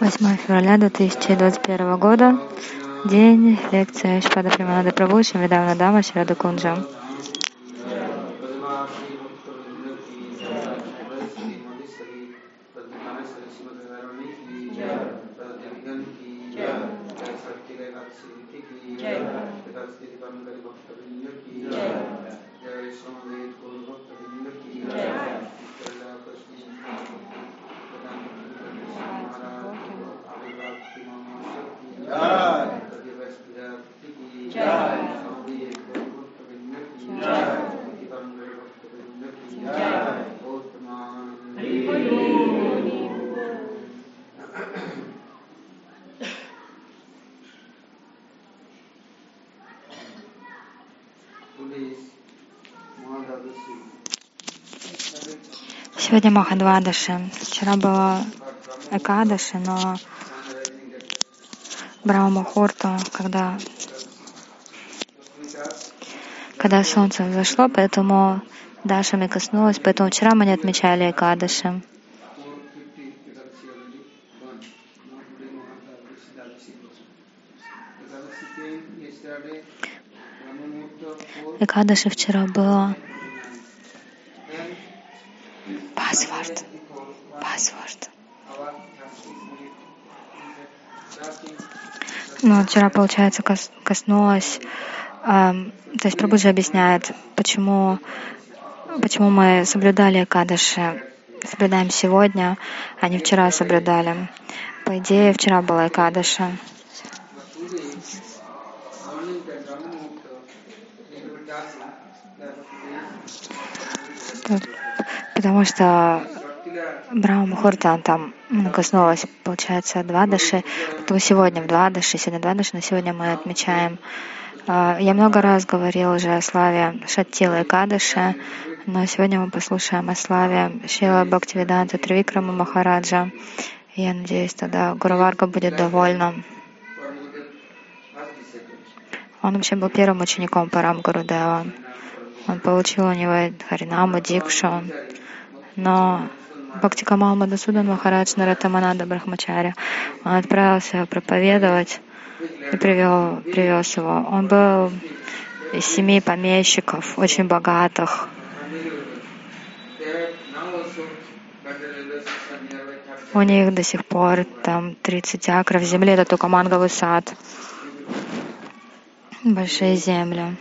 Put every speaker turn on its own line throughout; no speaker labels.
Восьмое февраля 2021 года. День лекции Шпада Приманада Прабhu Шамидавна Дама Шрада Кунджа. Сегодня Махадвадаши. Вчера было Экадаши, но Брахма Мухурта, когда, когда солнце взошло, поэтому Дашами коснулась, поэтому вчера мы не отмечали Экадаши. Экадаши вчера было. Вчера, получается, кос, коснулась. Э, то есть Прабхуджи объясняет, почему, почему мы соблюдали Экадаши, соблюдаем сегодня, а не вчера соблюдали. По идее, вчера была Экадаша. Потому что Брахма Мухурта там коснулась, получается, два даши. Потом сегодня в два даши, сегодня два даши, но сегодня мы отмечаем. А, я много раз говорил уже о славе Шаттила и Кадыша, но сегодня мы послушаем о славе Шила Бхактивиданта Тривикрама Махараджа. Я надеюсь, тогда Гуруварга будет довольна. Он вообще был первым учеником Парам Гурудева. Он получил у него Харинаму, Дикшу, но Бхактикамал Мадасудан Махарадж Наратамананда Брахмачаря. Он отправился проповедовать и привел, привез его. Он был из семьи помещиков, очень богатых. У них до сих пор там 30 акров земли, это только манговый сад. Большие земли.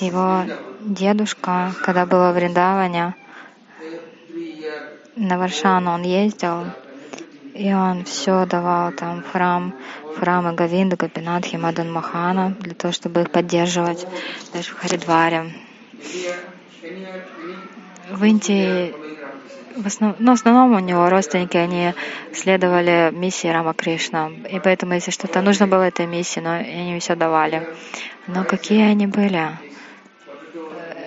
Его дедушка, когда был в Вриндаване, на Варшану он ездил, и он все давал там в храм, в храмы Гавинда, Гапинатхи, Мадан Махана, для того, чтобы их поддерживать, даже в Харидваре. В Индии в основном, ну, в основном у него родственники, они следовали миссии Рама Кришна. И поэтому, если что-то нужно было этой миссии, но они все давали. Но какие они были?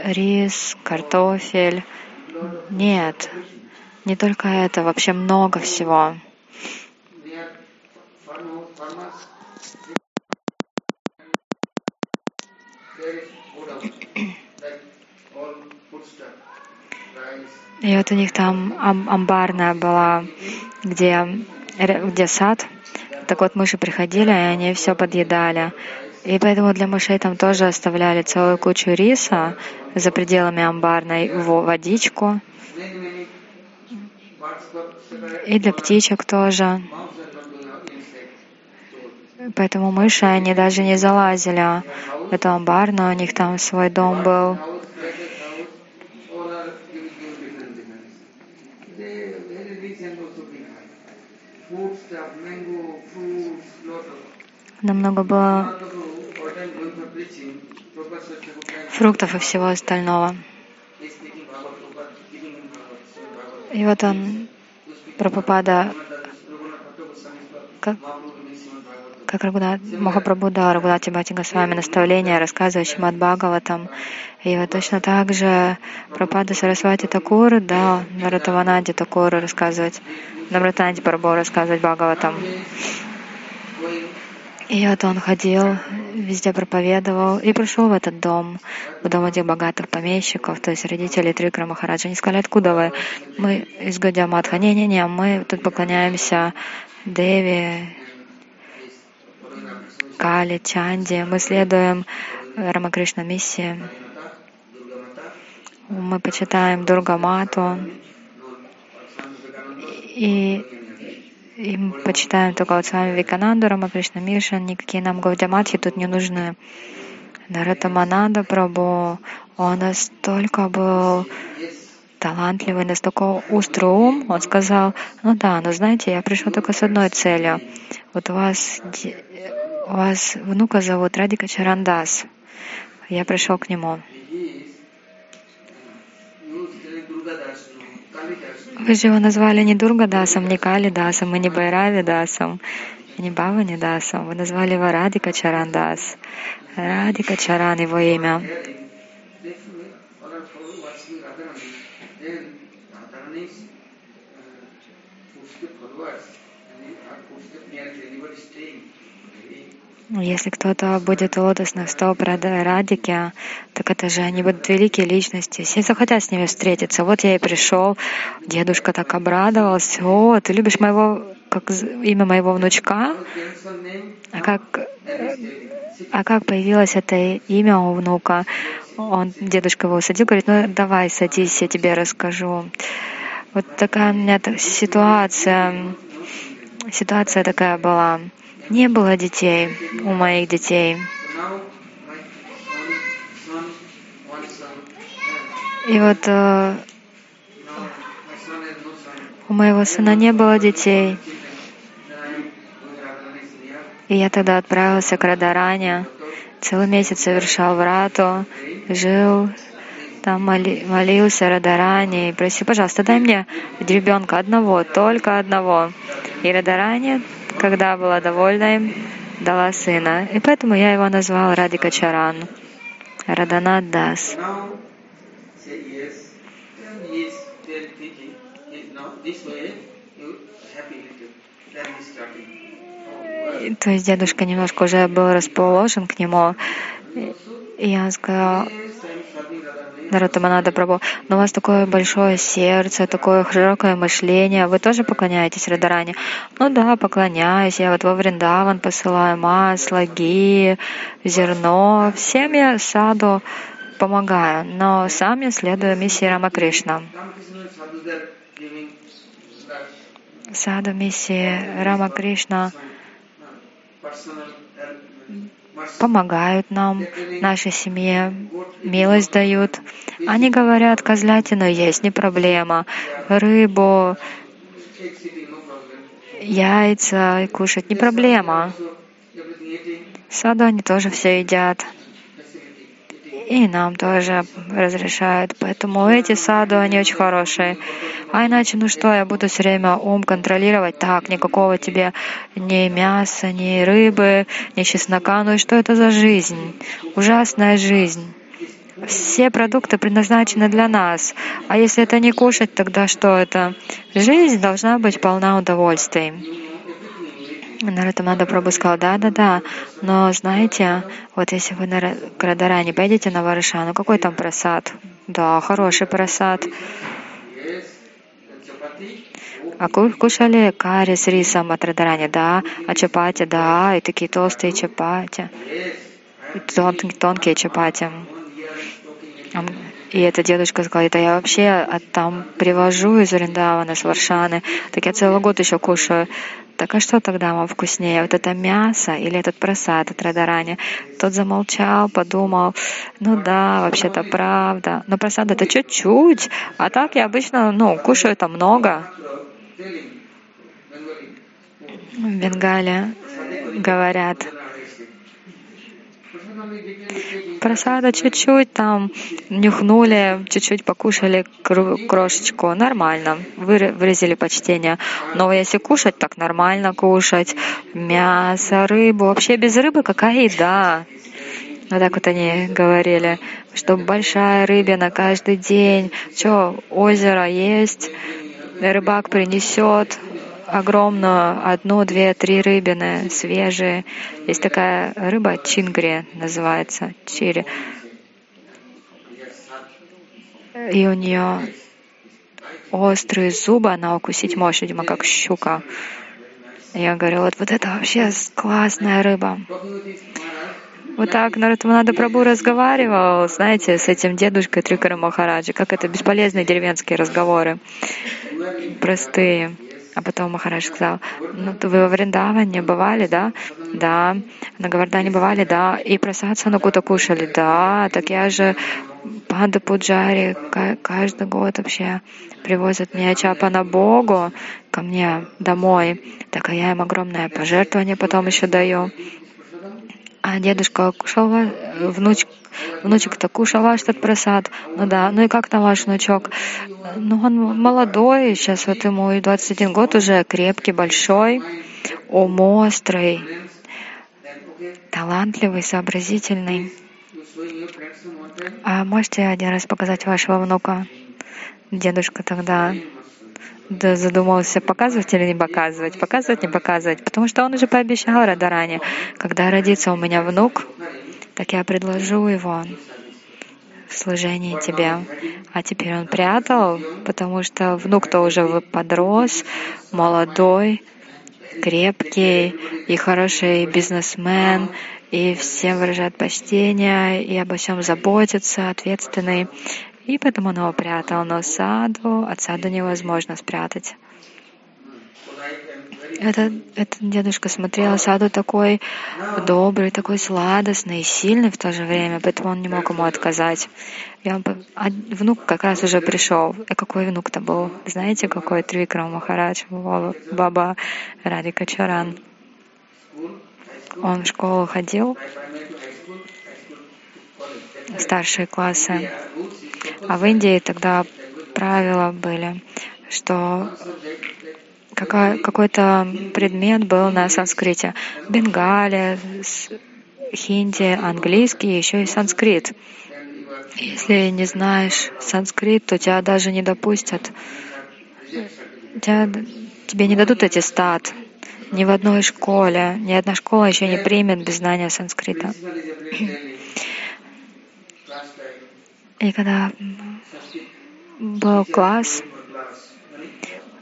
Рис, картофель. Нет, не только это, вообще много всего. И вот у них там амбарная была, где, где сад. Так вот мыши приходили, и они все подъедали. И поэтому для мышей там тоже оставляли целую кучу риса за пределами амбарной, водичку. И для птичек тоже. Поэтому мыши, они даже не залазили в эту амбарную, у них там свой дом был. Намного было фруктов и всего остального. И вот он, Прабхупада, как, как Рагунат, Махапрабху дал Рагунати Бхати Госвами наставление, рассказывающим от Бхагаватам. И вот точно так же Прабхупада Сарасвати Такур дал Наратаванаде Такуру рассказывать, Намратанди Прабху рассказывать Бхагаватам. И вот он ходил, везде проповедовал и пришел в этот дом, в дом этих богатых помещиков, то есть родители Трикра Махараджа. Они сказали, откуда вы? Мы из Гадиаматха. Не-не-не, мы тут поклоняемся Деви, Кали, Чанди. Мы следуем Рамакришна миссии. Мы почитаем Дургамату. И и мы почитаем только вот с вами Викананду, Рамакришна Мишин, никакие нам Гаудяматхи тут не нужны. Наратамананда Прабу, он настолько был талантливый, настолько острый ум, он сказал, ну да, но знаете, я пришел только с одной целью. Вот у вас, у вас внука зовут Радика Чарандас. Я пришел к нему. Вы же его назвали не Дургадасом, не Калидасом, и не Байравидасом, и не Баванидасом. Вы назвали его Радика Чарандас. Радика Чаран его имя. Если кто-то будет лотосных стоп Радики, так это же они будут великие личности. Все захотят с ними встретиться. Вот я и пришел. Дедушка так обрадовался. О, ты любишь моего, как имя моего внучка? А как, а как появилось это имя у внука? Он, дедушка его усадил, говорит, ну давай садись, я тебе расскажу. Вот такая у меня ситуация, ситуация такая была. Не было детей у моих детей. И вот э, у моего сына не было детей. И я тогда отправился к Радаране, целый месяц совершал врату, жил, там моли, молился Радаране и просил, пожалуйста, дай мне ребенка одного, только одного. И Радаране когда была довольна им, дала сына. И поэтому я его назвал Радика Чаран, Раданат Дас. То есть дедушка немножко уже был расположен к нему. И я сказал, Наратаманада Прабhu, но у вас такое большое сердце, такое широкое мышление. Вы тоже поклоняетесь Радаране? Ну да, поклоняюсь. Я вот во Вриндаван посылаю масло, ги, зерно. Всем я саду помогаю, но сам я следую миссии Рамакришна. Саду миссии Рамакришна помогают нам, нашей семье, милость дают. Они говорят, козлятину есть, не проблема, рыбу, яйца кушать не проблема. Саду они тоже все едят и нам тоже разрешают. Поэтому эти саду, они очень хорошие. А иначе, ну что, я буду все время ум контролировать. Так, никакого тебе ни мяса, ни рыбы, ни чеснока. Ну и что это за жизнь? Ужасная жизнь. Все продукты предназначены для нас. А если это не кушать, тогда что это? Жизнь должна быть полна удовольствий. Наратамада Прабhu сказал, да, да, да, но знаете, вот если вы на Крадаране пойдете на Варышану, какой там просад? Да, хороший просад. А кушали карри с рисом от Радарани? Да. А чапати? Да. И такие толстые чапати. И тонкие, тонкие чапати. И эта дедушка сказала, это я вообще там привожу из Уриндавана, с Варшаны. Так я целый год еще кушаю. Так а что тогда вам вкуснее, вот это мясо или этот просад от Радарани? Тот замолчал, подумал, ну да, вообще-то правда. Но просад это чуть-чуть, а так я обычно, ну, кушаю это много. В Бенгале говорят, Просада чуть-чуть там нюхнули, чуть-чуть покушали крошечку. Нормально. Выразили почтение. Но если кушать, так нормально кушать. Мясо, рыбу. Вообще без рыбы какая еда? Вот так вот они говорили, что большая рыбина каждый день. Что, озеро есть, рыбак принесет, огромную, одну, две, три рыбины свежие. Есть такая рыба чингри называется, чири. И у нее острые зубы, она укусить может, видимо, как щука. Я говорю, вот, вот это вообще классная рыба. Вот так Наратманада Прабу разговаривал, знаете, с этим дедушкой Трикара Махараджи, как это бесполезные деревенские разговоры, простые. А потом Махарадж сказал, ну вы во Вриндаване бывали, да? Да. На Гавардане бывали, да. И просад Санакута кушали, да. Так я же Панда Пуджари каждый год вообще привозят мне чапа на Богу ко мне домой. Так а я им огромное пожертвование потом еще даю. А дедушка кушал, внуч, внучек-то кушал ваш этот просад. Ну да, ну и как там ваш внучок? Ну он молодой, сейчас вот ему и 21 год уже, крепкий, большой, ум острый, талантливый, сообразительный. А можете один раз показать вашего внука? Дедушка тогда да, задумался, показывать или не показывать, показывать, не показывать, потому что он уже пообещал Радаране, когда родится у меня внук, так я предложу его в служении тебе. А теперь он прятал, потому что внук-то уже подрос, молодой, крепкий и хороший бизнесмен, и всем выражает почтение, и обо всем заботится, ответственный. И поэтому он его прятал, но саду, от саду невозможно спрятать. Этот, этот дедушка смотрел, саду такой добрый, такой сладостный, сильный в то же время, поэтому он не мог ему отказать. И он, а внук как раз уже пришел. И какой внук-то был? Знаете, какой Трикрам Махарадж, Баба Радика Чаран? Он в школу ходил, старшие классы. А в Индии тогда правила были, что какой-то предмет был на санскрите. Бенгале, хинди, английский, еще и санскрит. Если не знаешь санскрит, то тебя даже не допустят. Тебя, тебе не дадут эти стат ни в одной школе. Ни одна школа еще не примет без знания санскрита. И когда был класс,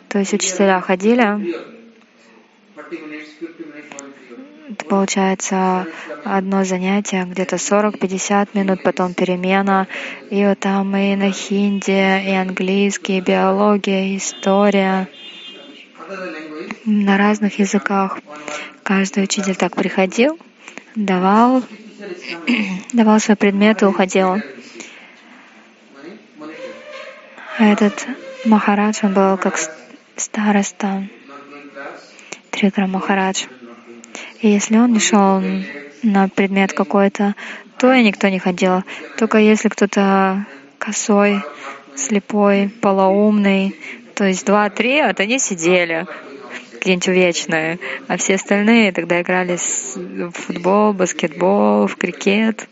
то есть учителя ходили, это получается одно занятие, где-то 40-50 минут, потом перемена, и вот там и на хинди, и английский, и биология, и история на разных языках. Каждый учитель так приходил, давал, давал свои предметы, уходил. Этот Махарадж, он был как староста, Трикра Махарадж. И если он не шел на предмет какой-то, то и никто не ходил. Только если кто-то косой, слепой, полоумный, то есть два-три, вот они сидели где-нибудь вечное, а все остальные тогда играли в футбол, баскетбол, в крикет.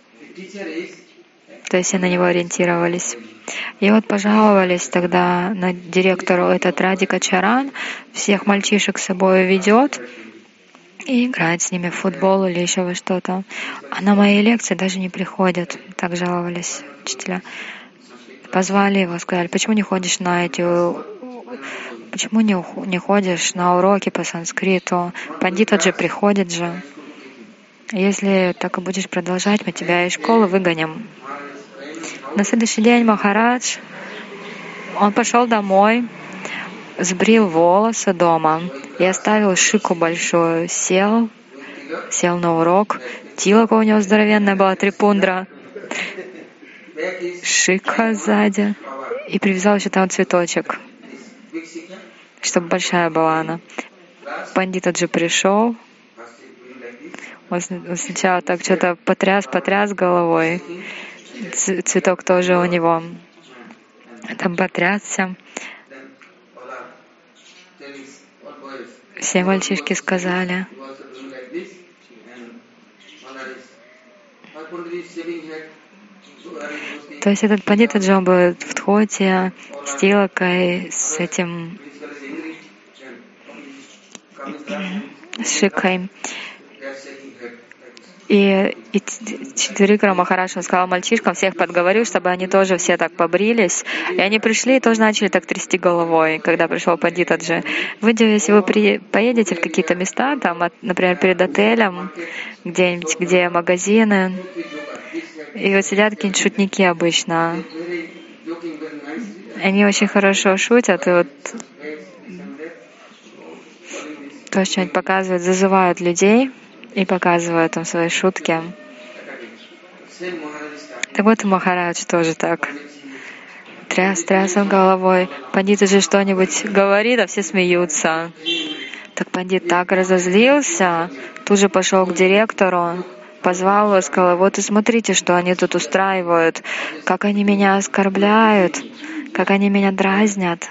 То есть они на него ориентировались. И вот пожаловались тогда на директору этот Радика Чаран, всех мальчишек с собой ведет и играет с ними в футбол или еще во что-то. А на мои лекции даже не приходят. Так жаловались учителя. Позвали его, сказали, почему не ходишь на эти почему не, не ходишь на уроки по санскриту? Пандита же приходит же. Если так и будешь продолжать, мы тебя из школы выгоним. На следующий день Махарадж, он пошел домой, сбрил волосы дома и оставил шику большую. Сел, сел на урок. Тилока у него здоровенная была, трипундра. Шика сзади. И привязал еще там цветочек, чтобы большая была она. Пандит же пришел, он сначала так что-то потряс, потряс головой, цветок тоже у него там потрясся. Все мальчишки сказали, то есть этот пандит был в Тхоте с Тилакой, с этим с Шикой. И, и Трикра Махараш сказал мальчишкам, всех подговорил, чтобы они тоже все так побрились. И они пришли и тоже начали так трясти головой, когда пришел Пандитаджи. Вы, если вы при, поедете в какие-то места, там, от, например, перед отелем, где-нибудь, где магазины, и вот сидят какие-нибудь шутники обычно. Они очень хорошо шутят, и вот то, что они показывают, зазывают людей — и показывают им свои шутки. Так вот Махарадж тоже так. Тряс, тряс он головой. Пандит же что-нибудь говорит, а все смеются. Так пандит так разозлился, тут же пошел к директору, позвал его, сказал, вот и смотрите, что они тут устраивают, как они меня оскорбляют, как они меня дразнят.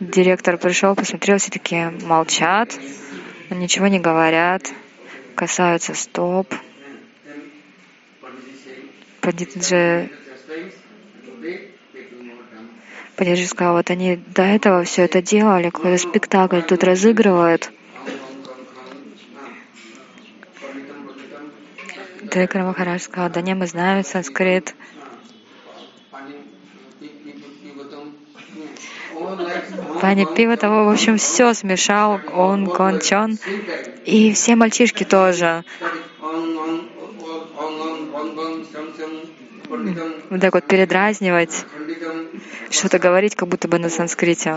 Директор пришел, посмотрел, все такие молчат ничего не говорят, касаются стоп. Пандитджи Пандитджи сказал, вот они до этого все это делали, какой-то спектакль тут разыгрывают. Трикра Махарадж сказал, да не, мы знаем санскрит. Пани Пива того, в общем, все смешал, он, Кончон, и все мальчишки тоже. Вот так вот передразнивать, что-то говорить, как будто бы на санскрите.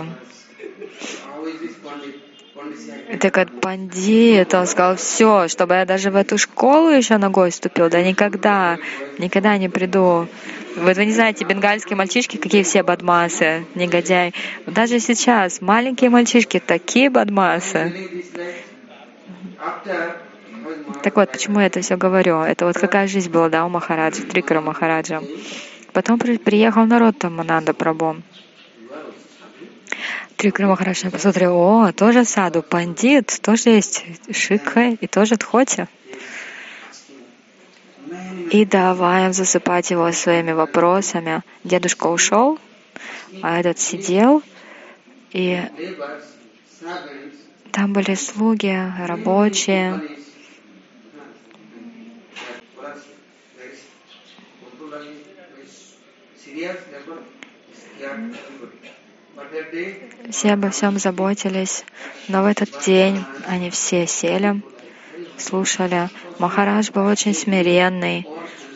Так как пандит, он сказал, все, чтобы я даже в эту школу еще ногой ступил, да никогда, никогда не приду. Вот вы не знаете, бенгальские мальчишки, какие все бадмасы, негодяи. Даже сейчас маленькие мальчишки такие бадмасы. Так вот, почему я это все говорю? Это вот какая жизнь была, да, у Махараджа, Трикара Махараджа. Потом при, приехал народ там, Мананда Прабу. Трикара Махараджа посмотрел, о, тоже саду, пандит, тоже есть шикха и тоже тхоти и давай засыпать его своими вопросами. Дедушка ушел, а этот сидел, и там были слуги, рабочие. Все обо всем заботились, но в этот день они все сели слушали. Махарадж был очень смиренный,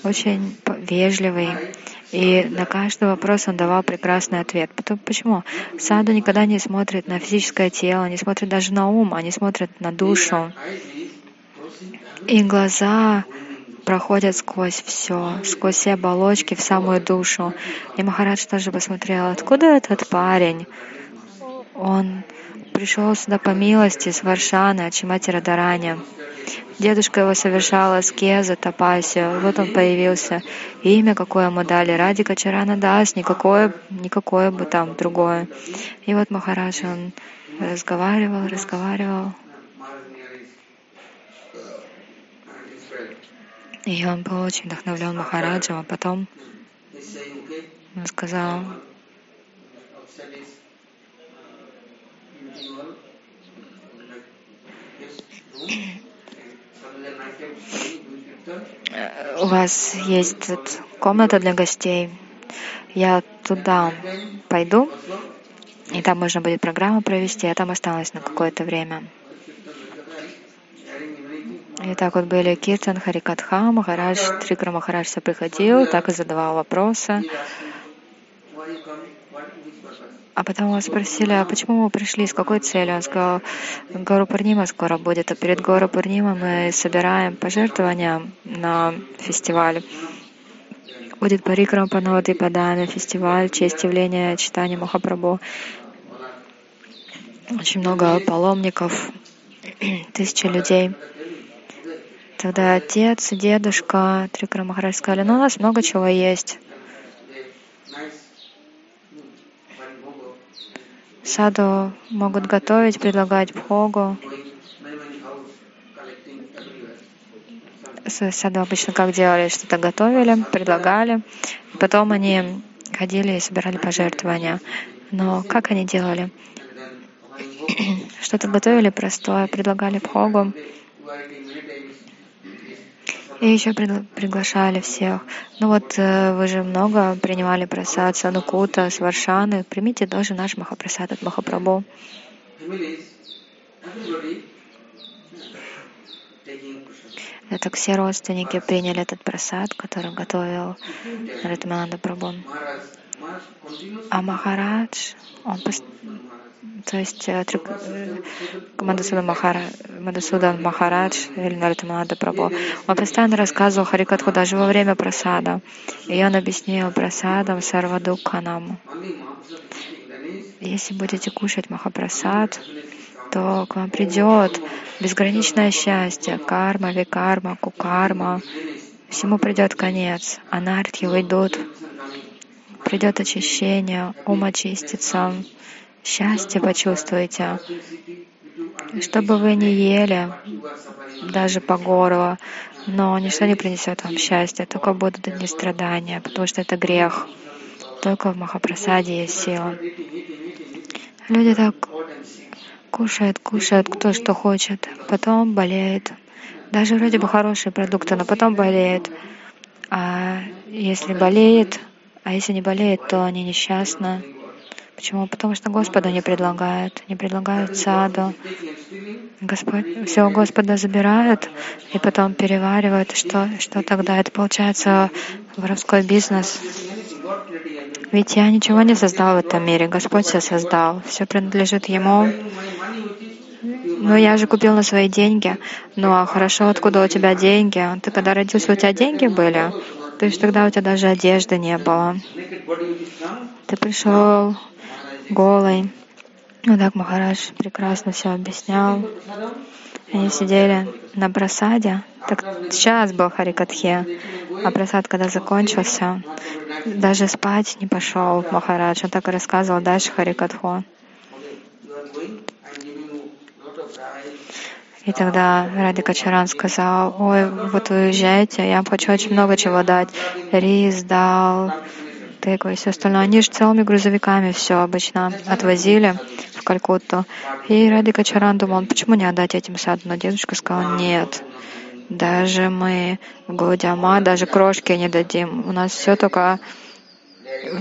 очень вежливый. И на каждый вопрос он давал прекрасный ответ. Почему? Саду никогда не смотрит на физическое тело, не смотрит даже на ум, они смотрят на душу. И глаза проходят сквозь все, сквозь все оболочки в самую душу. И Махарадж тоже посмотрел, откуда этот парень? Он пришел сюда по милости с Варшаны, от Чимати Радарани. Дедушка его совершал аскеза, тапасию. Вот он появился. Имя какое ему дали. Ради Качарана Дас, никакое, никакое бы там другое. И вот Махарадж, он разговаривал, разговаривал. И он был очень вдохновлен Махараджем, а потом он сказал, у вас есть комната для гостей. Я туда пойду, и там можно будет программу провести, я там осталась на какое-то время. И так вот были Киртан, Харикатха, Махарадж, Трикра Махарадж приходил, так и задавал вопросы. А потом его спросили, а почему вы пришли, с какой целью? Он сказал, Гору Пурнима скоро будет, а перед Гору Пурнима мы собираем пожертвования на фестиваль. Будет Парикрам Паноди Падана, фестиваль, честь явления читания Махапрабху. Очень много паломников, тысячи людей. Тогда отец, дедушка, Трикра Махарадж сказали, ну у нас много чего есть. Саду могут готовить, предлагать бхогу. Саду обычно как делали, что-то готовили, предлагали. Потом они ходили и собирали пожертвования. Но как они делали? что-то готовили простое, предлагали Богу. И еще приглашали всех. Ну вот э, вы же много принимали просад Санукута, Сваршаны. Примите тоже наш Махапрасад от Махапрабху. Так все родственники приняли этот просад, который готовил Ратмананда Прабhu. А Махарадж, он пост... то есть э, э, Мадасуда Махара... Мадасудан Махарадж или Наратаманада Прабhu, он постоянно рассказывал Харикатху даже во время просада. И он объяснил просадом Сарвадукханам. Если будете кушать Махапрасад, то к вам придет безграничное счастье, карма, викарма, кукарма. Всему придет конец, анархи уйдут, придет очищение, ум очистится, счастье почувствуете. Что бы вы ни ели, даже по горло, но ничто не принесет вам счастья, только будут одни страдания, потому что это грех. Только в Махапрасаде есть сила. Люди так кушают, кушают, кто что хочет, потом болеет. Даже вроде бы хорошие продукты, но потом болеет. А если болеет, а если не болеет, то они несчастны. Почему? Потому что Господу не предлагают, не предлагают саду. Господь, все Господа забирают и потом переваривают. Что, что тогда? Это получается воровской бизнес. Ведь я ничего не создал в этом мире, Господь все создал, все принадлежит Ему. Но я же купил на свои деньги. Ну а хорошо, откуда у тебя деньги? Ты когда родился, у тебя деньги были? То есть тогда у тебя даже одежды не было. Ты пришел голый. Ну так Махарадж прекрасно все объяснял. Они сидели на просаде. Так сейчас был Харикатхе, а просад, когда закончился, даже спать не пошел Махарадж. Он так и рассказывал дальше Харикатху. И тогда Ради Качаран сказал, ой, вот вы уезжаете, я вам хочу очень много чего дать. Рис дал, тыкву и все остальное. Они же целыми грузовиками все обычно отвозили в Калькутту. И Ради Качаран думал, почему не отдать этим саду? Но дедушка сказал, нет, даже мы в Гаудиама, даже крошки не дадим. У нас все только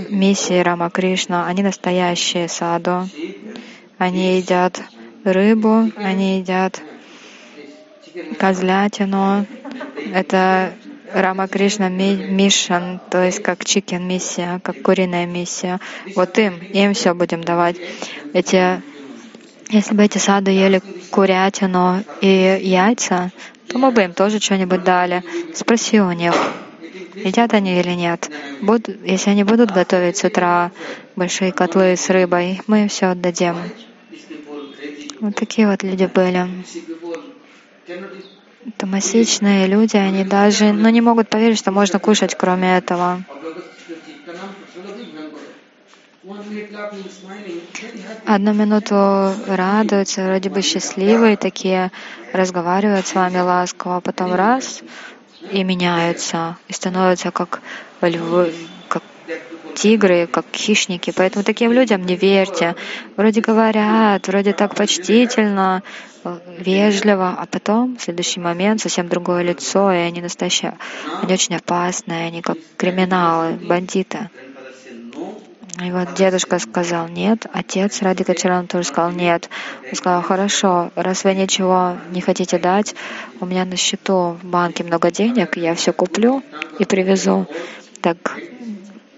миссии Рама Кришна. Они настоящие саду. Они едят рыбу, они едят козлятину. Это Рама Кришна Мишан, то есть как чикен миссия, как куриная миссия. Вот им, им все будем давать. Эти, если бы эти сады ели курятину и яйца, то мы бы им тоже что-нибудь дали. Спроси у них, едят они или нет. Буд, если они будут готовить с утра большие котлы с рыбой, мы им все отдадим. Вот такие вот люди были. Томасичные люди, они даже ну, не могут поверить, что можно кушать кроме этого. Одну минуту радуются, вроде бы счастливые такие, разговаривают с вами ласково, а потом раз и меняются, и становятся как львы, как тигры, как хищники. Поэтому таким людям не верьте. Вроде говорят, вроде так почтительно, вежливо, а потом в следующий момент совсем другое лицо, и они настоящие, они очень опасные, они как криминалы, бандиты. И вот дедушка сказал нет, отец ради Качаран тоже сказал нет. Он сказал, хорошо, раз вы ничего не хотите дать, у меня на счету в банке много денег, я все куплю и привезу. Так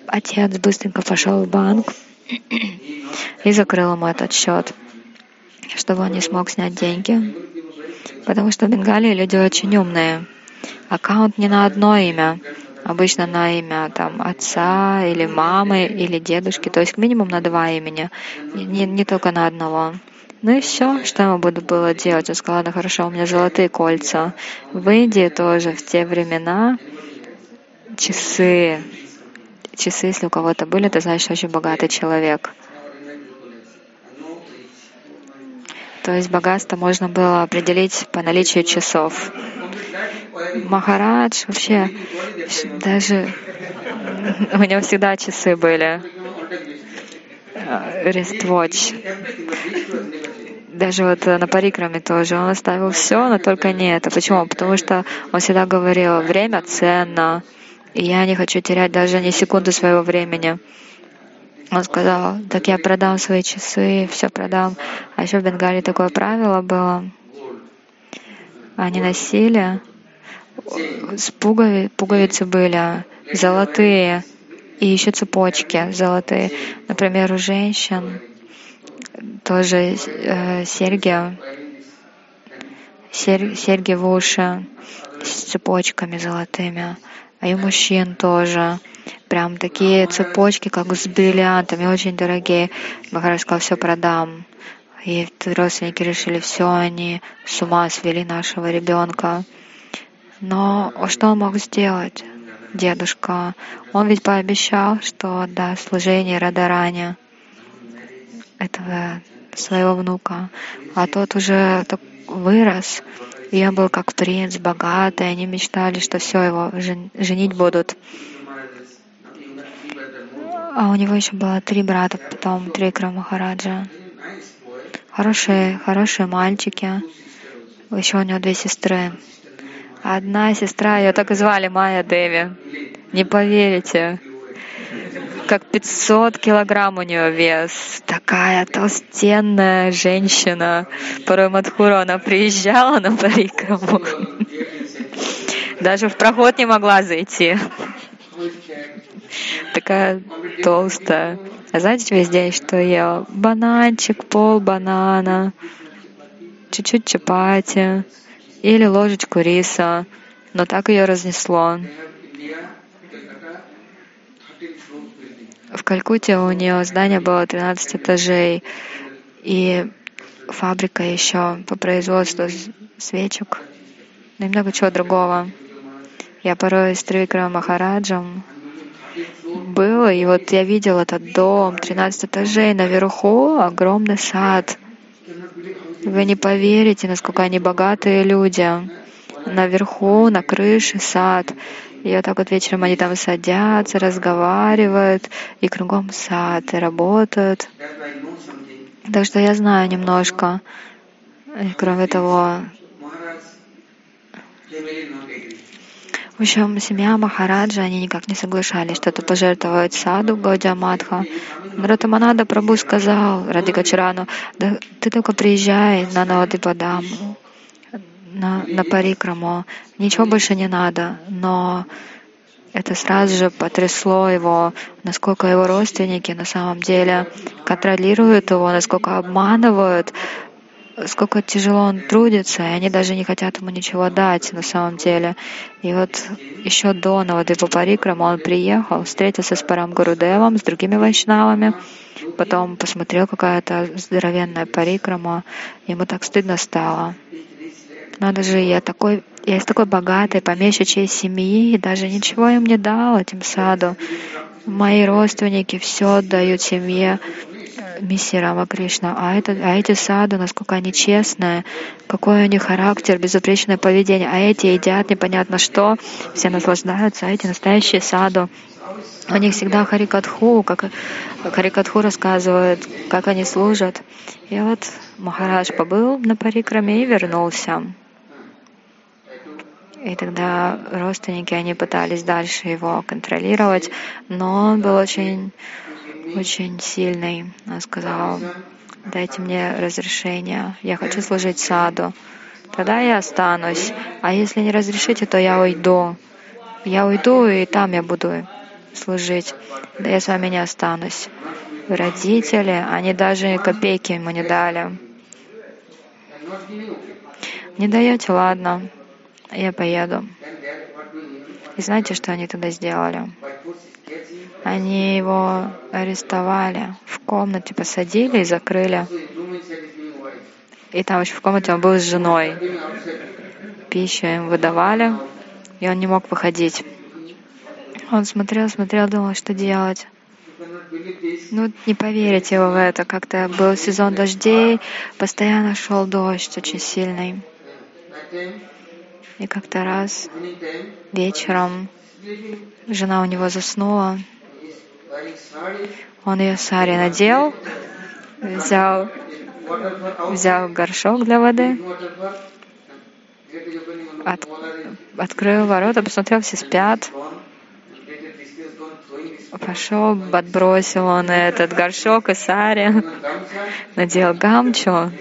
отец быстренько пошел в банк и закрыл ему этот счет чтобы он не смог снять деньги. Потому что в Бенгалии люди очень умные. Аккаунт не на одно имя, обычно на имя там, отца или мамы или дедушки, то есть минимум на два имени, не, не только на одного. Ну и все, что ему буду было делать. Он сказал, ну хорошо, у меня золотые кольца. В Индии тоже в те времена часы, часы, если у кого-то были, это значит очень богатый человек. То есть богатство можно было определить по наличию часов. Махарадж вообще даже у него всегда часы были. Wristwatch. даже вот на парикраме тоже, он оставил все, но только не это. Почему? Потому что он всегда говорил, время ценно, и я не хочу терять даже ни секунды своего времени. Он сказал, так я продам свои часы, все продам. А еще в Бенгалии такое правило было. Они носили, с пугови, пуговицы были золотые, и еще цепочки золотые. Например, у женщин тоже э, серьги, серь, серьги в уши с цепочками золотыми. А и мужчин тоже. Прям такие цепочки, как с бриллиантами, очень дорогие. Махарадж сказал, все продам. И родственники решили, все, они с ума свели нашего ребенка. Но что он мог сделать, дедушка? Он ведь пообещал, что отдаст служение Радаране этого своего внука. А тот уже вырос, он был как принц, богатый. Они мечтали, что все его женить будут. А у него еще было три брата, потом три Махараджа. Хорошие, хорошие мальчики. Еще у него две сестры. Одна сестра, ее так и звали Майя Деви. Не поверите, как 500 килограмм у нее вес. Такая толстенная женщина. Порой Мадхуру она приезжала на парикраму. Даже в проход не могла зайти. Такая толстая. А знаете весь день, что ел? Бананчик, пол банана, чуть-чуть чапати или ложечку риса. Но так ее разнесло. В Калькутте у нее здание было 13 этажей и фабрика еще по производству свечек, ну и много чего другого. Я порой с Трикром Махараджем было, и вот я видел этот дом, 13 этажей, наверху огромный сад. Вы не поверите, насколько они богатые люди. Наверху, на крыше сад. И вот так вот вечером они там садятся, разговаривают, и кругом сад, и работают. Так что я знаю немножко. И кроме того, в общем, семья Махараджа, они никак не соглашались что-то пожертвовать саду Гаудиамадха. Ратаманада Прабhu сказал Ради Качарану, да ты только приезжай на Навадипадам, на, на Парикраму, ничего больше не надо. Но это сразу же потрясло его, насколько его родственники на самом деле контролируют его, насколько обманывают, сколько тяжело он трудится, и они даже не хотят ему ничего дать на самом деле. И вот еще до Навадипа Парикрама он приехал, встретился с Парам Гурудевом, с другими вайшнавами, потом посмотрел какая-то здоровенная парикрама, ему так стыдно стало. Надо же, я такой, я из такой богатой помещичьей семьи, и даже ничего им не дал этим саду. Мои родственники все отдают семье, миссии Рама Кришна. А, это, а эти саду, насколько они честные, какой у них характер, безупречное поведение. А эти едят непонятно что, все наслаждаются, а эти настоящие саду. У них всегда харикатху, как харикатху рассказывают, как они служат. И вот Махарадж побыл на парикраме и вернулся. И тогда родственники, они пытались дальше его контролировать, но он был очень очень сильный. Он сказал, дайте мне разрешение, я хочу служить саду. Тогда я останусь. А если не разрешите, то я уйду. Я уйду, и там я буду служить. Да я с вами не останусь. Родители, они даже копейки ему не дали. Не даете, ладно, я поеду. И знаете, что они тогда сделали? Они его арестовали, в комнате посадили и закрыли. И там еще в комнате он был с женой. Пищу им выдавали, и он не мог выходить. Он смотрел, смотрел, думал, что делать. Ну, не поверите вы в это. Как-то был сезон дождей, постоянно шел дождь очень сильный. И как-то раз вечером жена у него заснула, он ее сари надел, взял взял горшок для воды, от, открыл ворота, посмотрел, все спят, пошел, отбросил он этот горшок и сари, надел гамчу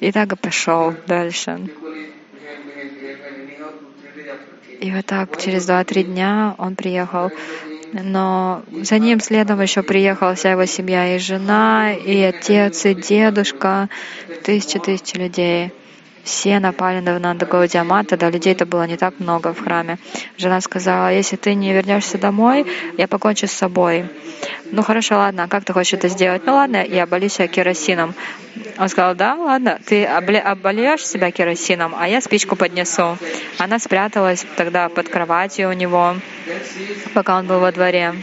и так и пошел дальше. И вот так через два-три дня он приехал но за ним следом еще приехала вся его семья, и жена, и отец, и дедушка, тысячи-тысячи людей. Все напали на Нанда Гаудиамат, тогда людей-то было не так много в храме. Жена сказала, если ты не вернешься домой, я покончу с собой. Ну хорошо, ладно, а как ты хочешь это сделать? Ну ладно, я оболью себя керосином. Он сказал, да, ладно, ты обольешь себя керосином, а я спичку поднесу. Она спряталась тогда под кроватью у него, пока он был во дворе.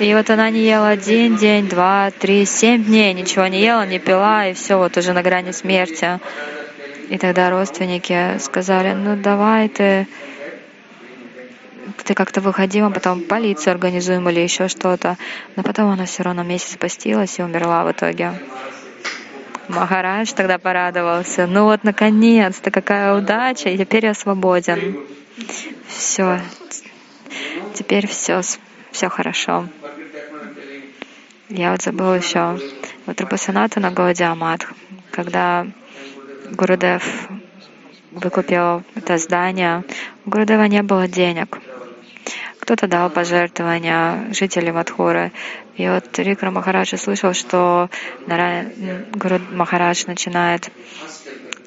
И вот она не ела один день, два, три, семь дней, ничего не ела, не пила, и все, вот уже на грани смерти. И тогда родственники сказали, ну давай ты, ты как-то выходи, мы потом полицию организуем или еще что-то. Но потом она все равно месяц постилась и умерла в итоге. Махарадж тогда порадовался. Ну вот, наконец-то, какая удача, и теперь я свободен. Все. Теперь все, все хорошо. Я вот забыл еще. Вот Рупасаната на Гаудиамат, когда Гурудев выкупил это здание. У Гурудева не было денег. Кто-то дал пожертвования жителям Мадхуры. И вот Рикра Махарадж слышал, что Гуру Махарадж начинает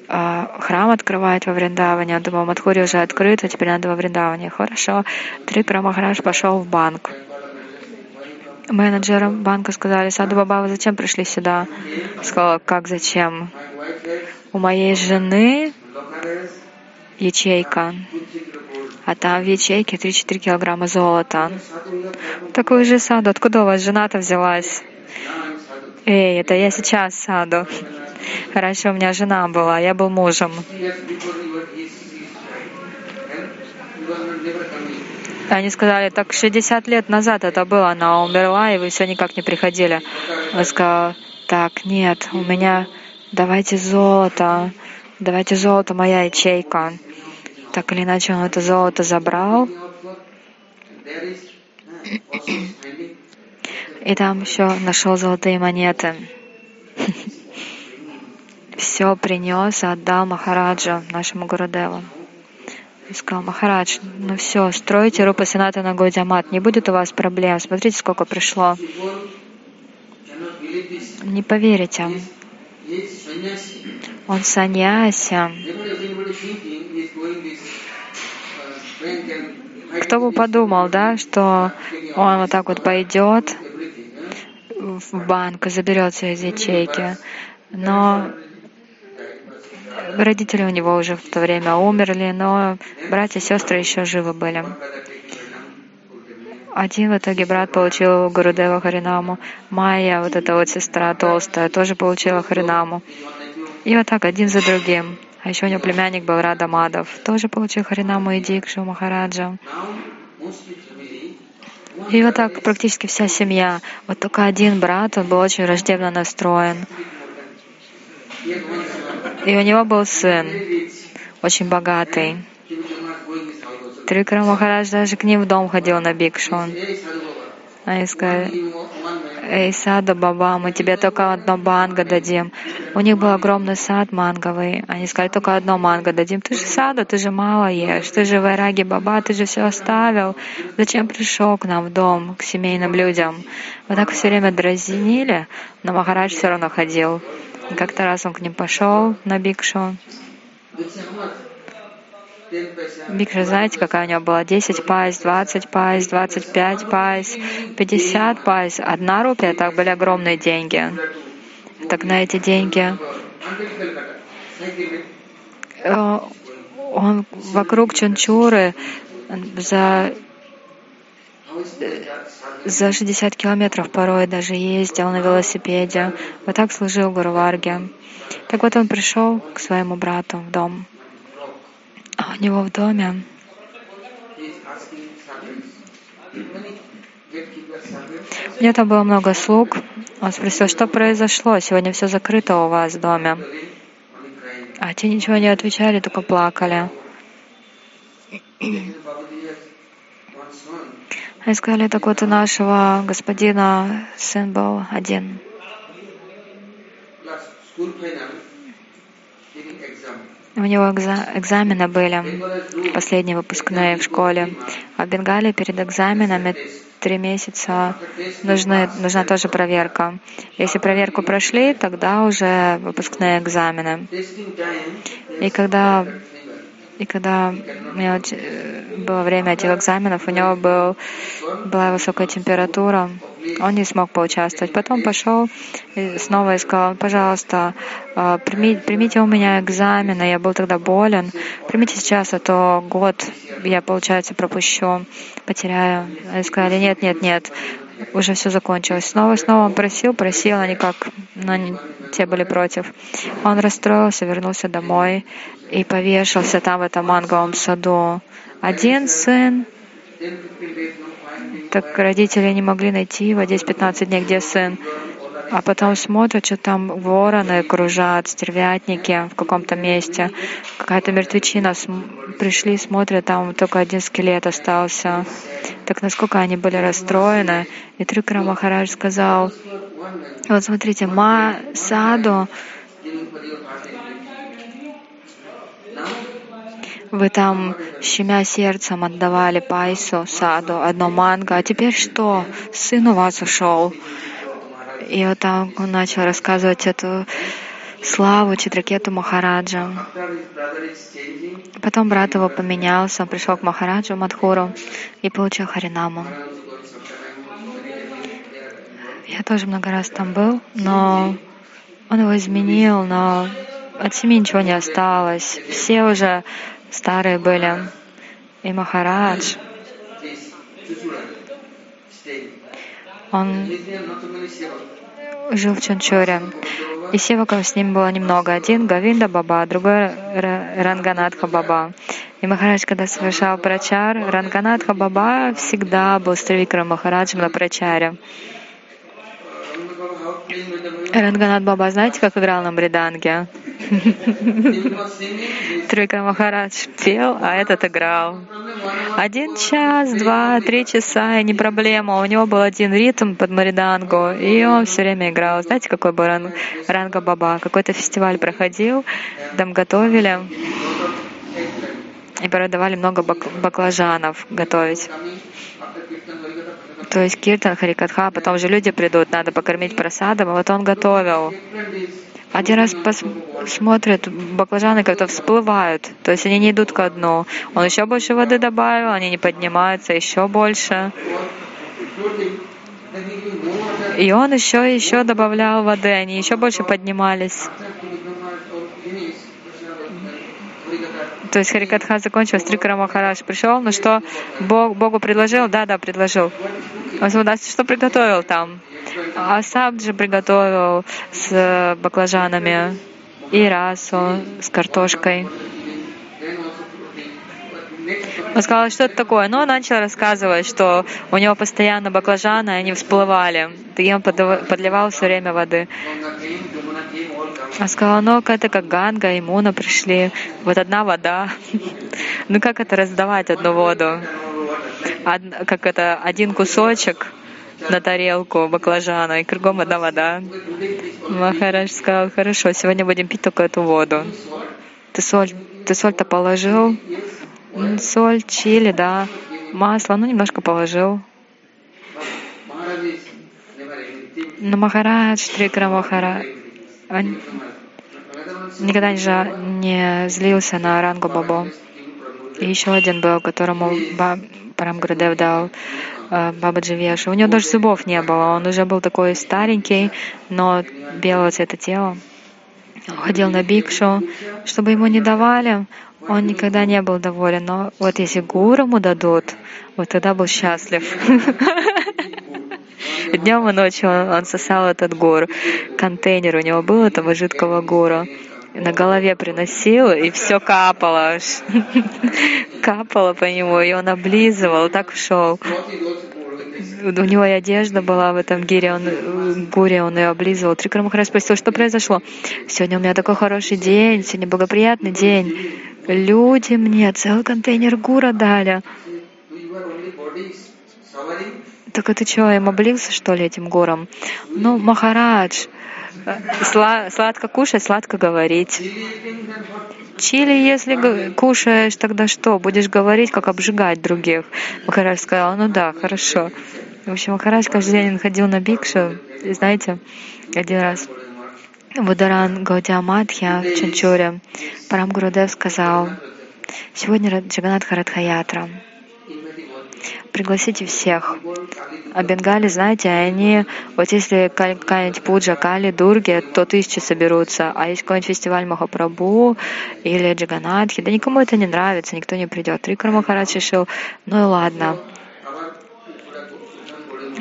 а, храм открывать во Вриндаване. Он думал, Мадхури уже открыт, а теперь надо во Вриндаване. Хорошо. Трикра Махарадж пошел в банк. Менеджерам банка сказали, Саду Баба, вы зачем пришли сюда? Сказала, как зачем? У моей жены ячейка, а там в ячейке 3-4 килограмма золота. Такую же саду. Откуда у вас жена-то взялась? Эй, это я сейчас саду. Раньше у меня жена была, я был мужем. Они сказали, так 60 лет назад это было, она умерла, и вы все никак не приходили. Он сказал, так, нет, у меня, давайте золото, давайте золото, моя ячейка. Так или иначе, он это золото забрал. И там еще нашел золотые монеты. Все принес и отдал Махараджу, нашему Гурудеву. И сказал, Махарадж, ну все, стройте Рупа Сената на Годиамат, не будет у вас проблем. Смотрите, сколько пришло. Не поверите. Он саньяси. Кто бы подумал, да, что он вот так вот пойдет в банк и заберет все из ячейки. Но родители у него уже в то время умерли, но братья и сестры еще живы были. Один в итоге брат получил Гурудева Харинаму, Майя, вот эта вот сестра толстая, тоже получила Харинаму. И вот так один за другим. А еще у него племянник был Рада Мадов, тоже получил Харинаму и Дикшу Махараджа. И вот так практически вся семья. Вот только один брат, он был очень враждебно настроен. И у него был сын, очень богатый. Трикра Махарадж даже к ним в дом ходил на бикшу. Они сказали, «Эй, сада баба, мы тебе только одно манго дадим». У них был огромный сад манговый. Они сказали, только одно манго дадим. Ты же сада, ты же мало ешь. Ты же вайраги баба, ты же все оставил. Зачем пришел к нам в дом, к семейным людям? Вот так все время дразнили, но Махарадж все равно ходил. Как-то раз он к ним пошел на бикшу. Бикша, знаете, какая у него была? 10 пайс, 20 пайс, 25 пайс, 50 пайс. Одна рупия, так были огромные деньги. Так на эти деньги э, он вокруг Чунчуры за за 60 километров порой даже ездил на велосипеде. Вот так служил Гуру Варге. Так вот он пришел к своему брату в дом. А у него в доме У меня там было много слуг. Он спросил, что произошло? Сегодня все закрыто у вас в доме. А те ничего не отвечали, только плакали. Они сказали, так вот у нашего господина сын был один. У него экзамены были, последние выпускные в школе. А в Бенгалии перед экзаменами три месяца нужны, нужна тоже проверка. Если проверку прошли, тогда уже выпускные экзамены. И когда и когда у него было время этих экзаменов, у него был, была высокая температура, он не смог поучаствовать. Потом пошел и снова и сказал, пожалуйста, а, примите, примите у меня экзамены, я был тогда болен, примите сейчас, а то год я, получается, пропущу, потеряю. Они сказали, нет, нет, нет, уже все закончилось. Снова и снова он просил, просил, они как, но они, те были против. Он расстроился, вернулся домой и повешался там, в этом манговом саду. Один сын, так родители не могли найти его 10-15 дней, где сын. А потом смотрят, что там вороны кружат, стервятники в каком-то месте, какая-то мертвечина. Пришли, смотрят, там только один скелет остался. Так насколько они были расстроены. И Трикра Махарадж сказал, вот смотрите, Ма Саду вы там, щемя сердцем, отдавали пайсу, саду, одно манго, а теперь что? Сын у вас ушел. И вот там он начал рассказывать эту славу Читракету Махараджа. Потом брат его поменялся, он пришел к Махараджу Мадхуру и получил Харинаму. Я тоже много раз там был, но он его изменил, но от семьи ничего не осталось. Все уже старые были. И Махарадж, он жил в Чунчуре. И севаков с ним было немного. Один Гавинда Баба, другой Ранганатха Баба. И Махарадж, когда совершал прачар, Ранганатха Баба всегда был с Тривикром Махараджем на прачаре. Ранганат Баба, знаете, как играл на бриданге? Трика Махарадж пел, а этот играл. Один час, два, три часа, и не проблема. У него был один ритм под Маридангу, и он все время играл. Знаете, какой был ран, Ранга Баба? Какой-то фестиваль проходил, там готовили, и продавали много бак баклажанов готовить. То есть Киртан, Харикатха, потом же люди придут, надо покормить просадом, и вот он готовил. Один раз смотрит, баклажаны как-то всплывают, то есть они не идут ко дну. Он еще больше воды добавил, они не поднимаются, еще больше. И он еще еще добавлял воды, они еще больше поднимались. То есть Харикатха закончилась, Трикара Махараш пришел, ну что, Бог, Богу предложил? Да, да, предложил. Сказал, что приготовил там? А сам же приготовил с баклажанами и расу с картошкой. Он сказал, что это такое. Но он начал рассказывать, что у него постоянно баклажаны, они всплывали. И он подливал все время воды. Он сказал, ну это как Ганга и Муна пришли. Вот одна вода. Ну как это раздавать одну воду? Как это один кусочек на тарелку баклажана, и кругом одна вода. Махарадж сказал, хорошо, сегодня будем пить только эту воду. Ты соль, ты соль-то положил? Соль, чили, да. Масло, ну немножко положил. Но Махарадж, Трикра Махарадж, никогда не, не злился на Рангу Бабу. И еще один был, которому Парамгурдев дал э, Бабаджи Вешу. У него даже зубов не было. Он уже был такой старенький, но белого цвета тела. Он ходил на бикшу. Чтобы ему не давали, он никогда не был доволен. Но вот если гуру ему дадут, вот тогда был счастлив. Днем и ночью он, сосал этот гур. Контейнер у него был этого жидкого гура на голове приносил, и все капало. Капало по нему, и он облизывал, так ушел. У него и одежда была в этом гире, он, горе, он ее облизывал. Трикар Махарадж спросил, что произошло? Сегодня у меня такой хороший день, сегодня благоприятный день. Люди мне целый контейнер гура дали. Так это что, им облился, что ли, этим гором? Ну, Махарадж, сла сладко кушать, сладко говорить. Чили, если кушаешь, тогда что? Будешь говорить, как обжигать других. Махарадж сказал, ну да, хорошо. В общем, Махарадж каждый день ходил на бикшу. И знаете, один раз в Ударан Гаудиамадхья в Чанчуре Парам Гурудев сказал, сегодня Джаганат Харадхаятра пригласите всех. А Бенгали, знаете, они, вот если какая-нибудь пуджа Кали, Дурги, то тысячи соберутся. А есть какой-нибудь фестиваль Махапрабху или Джаганатхи, да никому это не нравится, никто не придет. Трикар Махарадж решил, ну и ладно.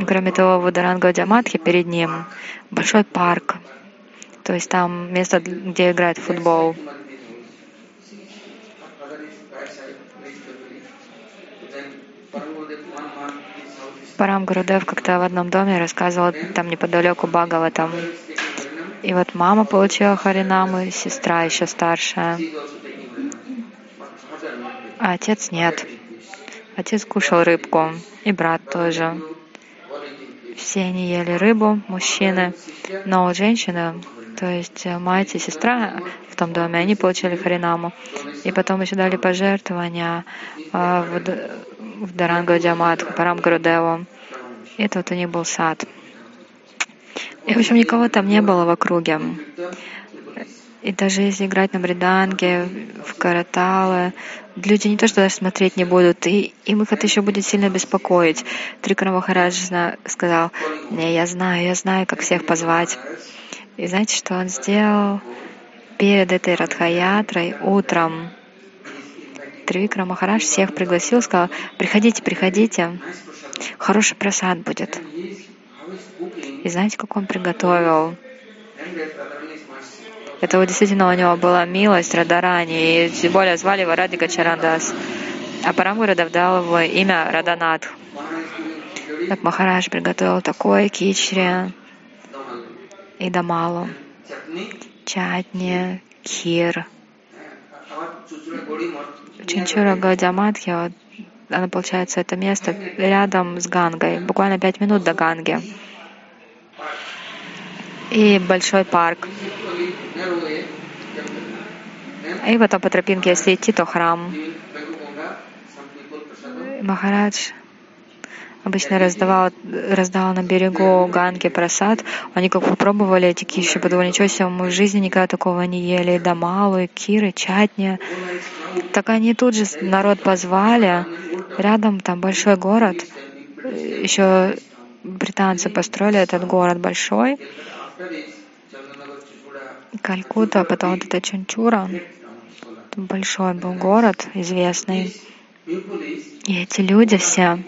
Кроме того, в Джаматхе перед ним большой парк. То есть там место, где играет футбол. Парам Гурудев как-то в одном доме рассказывал там неподалеку Багава там. И вот мама получила Харинаму, сестра еще старшая. А отец нет. Отец кушал рыбку, и брат тоже. Все они ели рыбу, мужчины. Но женщины, то есть мать и сестра в том доме, они получили Харинаму. И потом еще дали пожертвования а, в в Даранга Джамат, Парам Гурудеву. Это вот у них был сад. И, в общем, никого там не было в округе. И даже если играть на бриданге, в караталы, люди не то что даже смотреть не будут, и им их это еще будет сильно беспокоить. Трикара Махарадж сказал, не, я знаю, я знаю, как всех позвать. И знаете, что он сделал перед этой Радхаятрой утром? Тривикра Махарадж всех пригласил, сказал, приходите, приходите, хороший просад будет. И знаете, как он приготовил? Это вот действительно у него была милость Радарани, и тем более звали его Радика Чарандас. А Парамгурадов дал его имя Раданат. Так Махарадж приготовил такое кичри и дамалу, чатни, кир, Чинчура Гадямадхи, она, получается, это место рядом с Гангой, буквально пять минут до Ганги. И большой парк. И потом по тропинке, если идти, то храм. Махарадж обычно раздавал, раздал на берегу Ганги просад. Они как попробовали эти киши, подумали, ничего себе, мы в жизни никогда такого не ели. Дамалу, и киры, чатни. Так они тут же народ позвали. Рядом там большой город. Еще британцы построили этот город большой. Калькутта, потом вот это Чунчура. Большой был город, известный. И эти люди все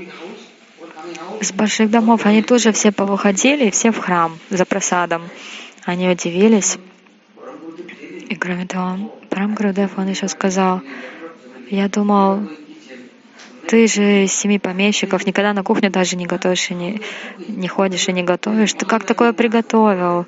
с больших домов, они тоже все повыходили, все в храм за просадом. Они удивились. И кроме того, Парам он еще сказал, я думал, ты же из семи помещиков, никогда на кухню даже не готовишь и не, не ходишь и не готовишь. Ты как такое приготовил?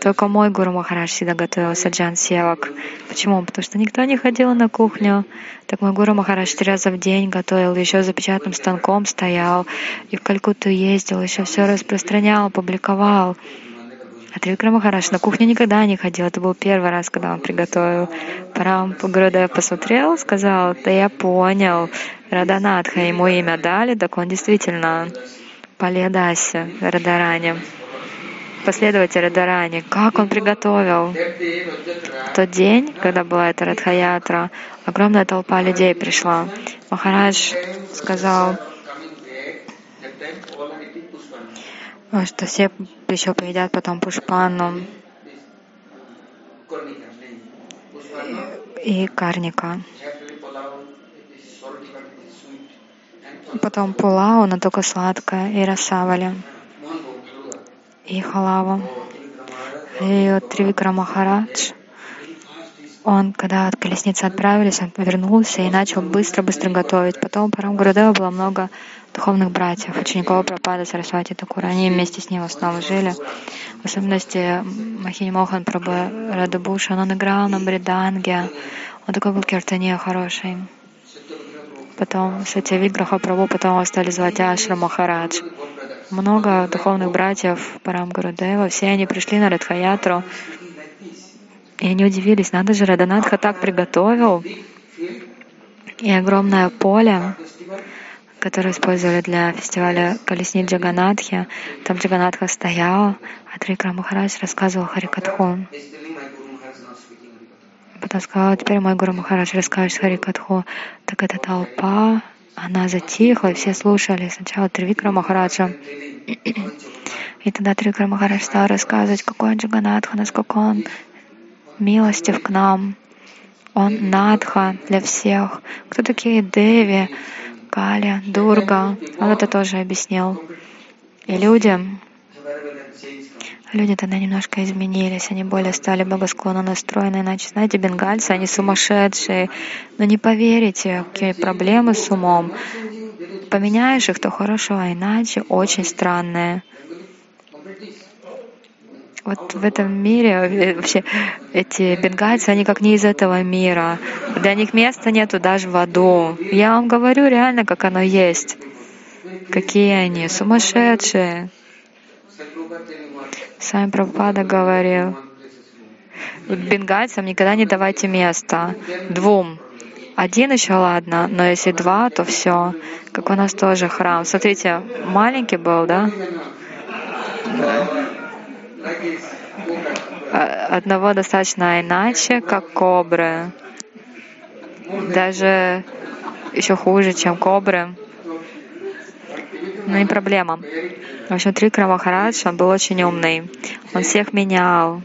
Только мой Гуру Махарадж всегда готовил саджан севак. Почему? Потому что никто не ходил на кухню. Так мой Гуру Махарадж три раза в день готовил, еще за печатным станком стоял, и в Калькутту ездил, еще все распространял, публиковал. А Трикра Махарадж на кухню никогда не ходил. Это был первый раз, когда он приготовил. Парам Гурудев посмотрел, сказал, да я понял, Раданатха ему имя дали, так он действительно Паледаси Радарани последователь Радарани, как он приготовил. Тот день, когда была эта Радхаятра, огромная толпа людей пришла. Махарадж сказал, что все еще поедят потом пушпану и карника. Потом пулау, но только сладкое, и расавали и халава. И вот Тривикра Махарадж, он, когда от колесницы отправились, он повернулся и начал быстро-быстро готовить. Потом Парам Гурудева было много духовных братьев, учеников Прабхупады Сарасвати Такура. Они вместе с ним основном жили. В особенности Махини Мохан Прабhu Радабушан, он играл на бриданге. Он такой был киртания хороший. Потом Сатя Виграха Прабу, потом его стали звать Ашра Махарадж. Много духовных братьев Парам все они пришли на Радхаятру. И они удивились, надо же, Раданатха так приготовил. И огромное поле, которое использовали для фестиваля колесниц Джаганатхи. Там Джаганатха стоял, а Трикра Махарадж рассказывал Харикатху. Потом сказал, теперь мой Гуру Махарадж расскажет Харикатху. Так эта толпа, она затихла, и все слушали сначала Трикра Махараджа. И тогда Трикра Махарадж стал рассказывать, какой он Джаганатха, насколько он милостив к нам. Он Надха для всех. Кто такие Деви, Кали, Дурга? Он это тоже объяснил. И люди, люди тогда немножко изменились, они более стали благосклонно настроены. Иначе, знаете, бенгальцы, они сумасшедшие. Но не поверите, какие проблемы с умом. Поменяешь их, то хорошо, а иначе очень странные вот в этом мире э, вообще эти бенгальцы, они как не из этого мира. Для них места нету даже в аду. Я вам говорю реально, как оно есть. Какие они сумасшедшие. Сами Прабхупада говорил, бенгальцам никогда не давайте места. Двум. Один еще ладно, но если два, то все. Как у нас тоже храм. Смотрите, маленький был, да? А, одного достаточно иначе, как кобры. Даже еще хуже, чем кобры. Но не проблема. В общем, Трикра Махарадж, он был очень умный. Он всех менял.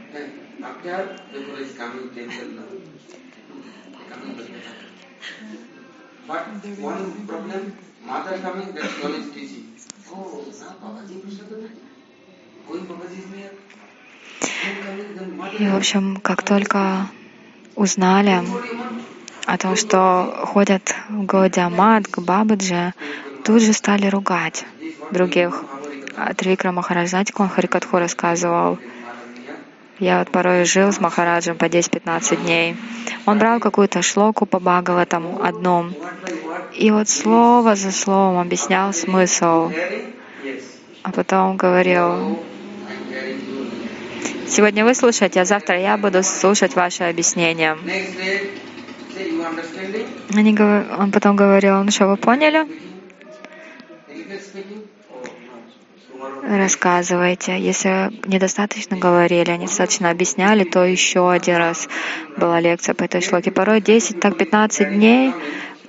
И, в общем, как только узнали о том, что ходят в Гаудиамат, к Бабаджи, тут же стали ругать других. А Трикра Махарадж, знаете, он Харикатху рассказывал? Я вот порой жил с Махараджем по 10-15 дней. Он брал какую-то шлоку по Бхагаватам одну, и вот слово за словом объяснял смысл. А потом говорил, Сегодня вы слушаете, а завтра я буду слушать ваши объяснения. Они, он потом говорил, ну что, вы поняли? Рассказывайте. Если недостаточно говорили, недостаточно объясняли, то еще один раз была лекция по этой шлоке. Порой 10, так 15 дней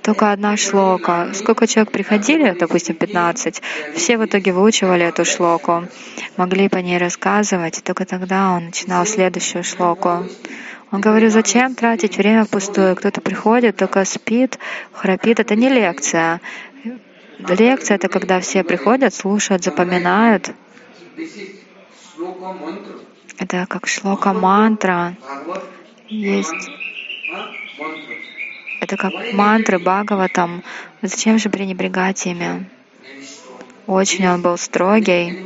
только одна шлока. Сколько человек приходили, допустим, 15, все в итоге выучивали эту шлоку, могли по ней рассказывать, и только тогда он начинал следующую шлоку. Он говорил, зачем тратить время впустую? Кто-то приходит, только спит, храпит. Это не лекция. Лекция — это когда все приходят, слушают, запоминают. Это как шлока мантра. Есть это как мантры Бхагаватам. Зачем же пренебрегать ими? Очень он был строгий.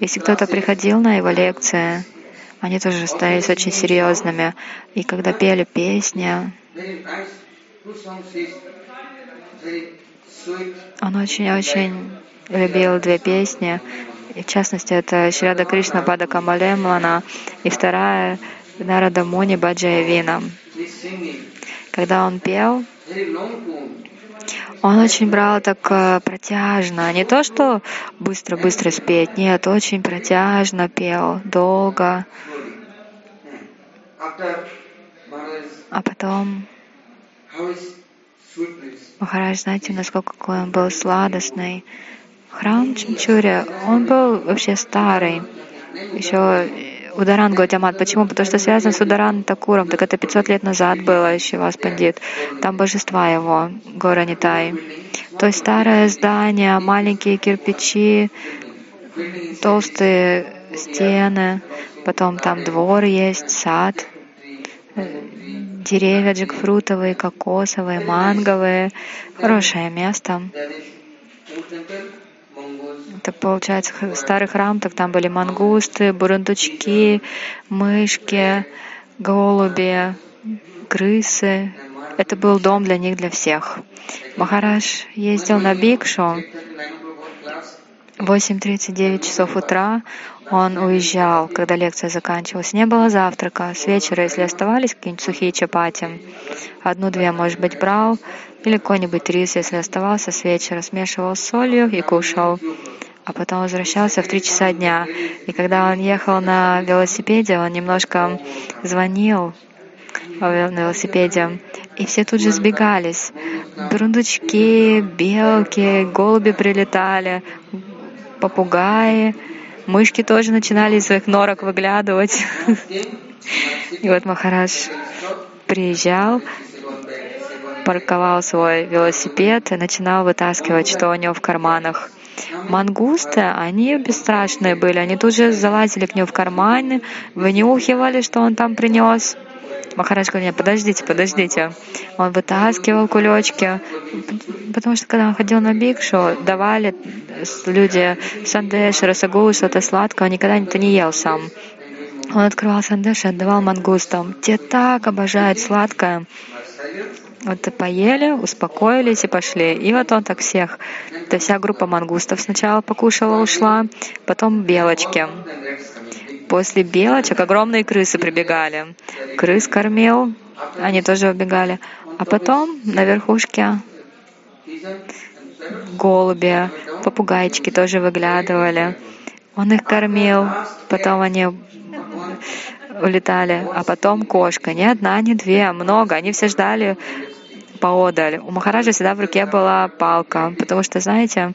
Если кто-то приходил на его лекции, они тоже становились очень серьезными. И когда пели песни, он очень-очень любил две песни. И в частности, это Шрада Кришна Бада Камалемлана и вторая Нарада Муни Баджая Вина. Когда он пел, он очень брал так э, протяжно. Не то, что быстро-быстро спеть, нет, очень протяжно пел, долго. А потом Махарадж, знаете, насколько он был сладостный. Храм Чимчури, он был вообще старый. Еще Ударан Гаутямат. Почему? Потому что связан с Ударан Такуром. Так это 500 лет назад было еще вас пандит. Там божества его, гора Нитай. То есть старое здание, маленькие кирпичи, толстые стены, потом там двор есть, сад, деревья джекфрутовые, кокосовые, манговые. Хорошее место. Это получается старый храм, так там были мангусты, бурундучки, мышки, голуби, крысы. Это был дом для них, для всех. Махараш ездил на Бикшу. 8.39 часов утра он уезжал, когда лекция заканчивалась. Не было завтрака. С вечера, если оставались какие-нибудь сухие чапати, одну-две, может быть, брал, или какой-нибудь рис, если оставался с вечера, смешивал с солью и кушал. А потом возвращался в три часа дня. И когда он ехал на велосипеде, он немножко звонил на велосипеде, и все тут же сбегались. Бурундучки, белки, голуби прилетали, попугаи. Мышки тоже начинали из своих норок выглядывать. И вот Махарадж приезжал, парковал свой велосипед и начинал вытаскивать, что у него в карманах. Мангусты, они бесстрашные были, они тут же залазили к нему в карманы, вынюхивали, что он там принес. Махарадж говорил, нет, подождите, подождите. Он вытаскивал кулечки, потому что когда он ходил на бикшу, давали люди сандеш, расагулу, что-то сладкое, он никогда это не ел сам. Он открывал сандеш и отдавал мангустам. Те так обожают сладкое. Вот поели, успокоились и пошли. И вот он так всех. То вся группа мангустов сначала покушала, ушла, потом белочки. После белочек огромные крысы прибегали. Крыс кормил, они тоже убегали. А потом на верхушке голуби, попугайчики тоже выглядывали. Он их кормил, потом они улетали, а потом кошка. Не одна, не две, много. Они все ждали поодаль. У Махараджа всегда в руке была палка, потому что, знаете,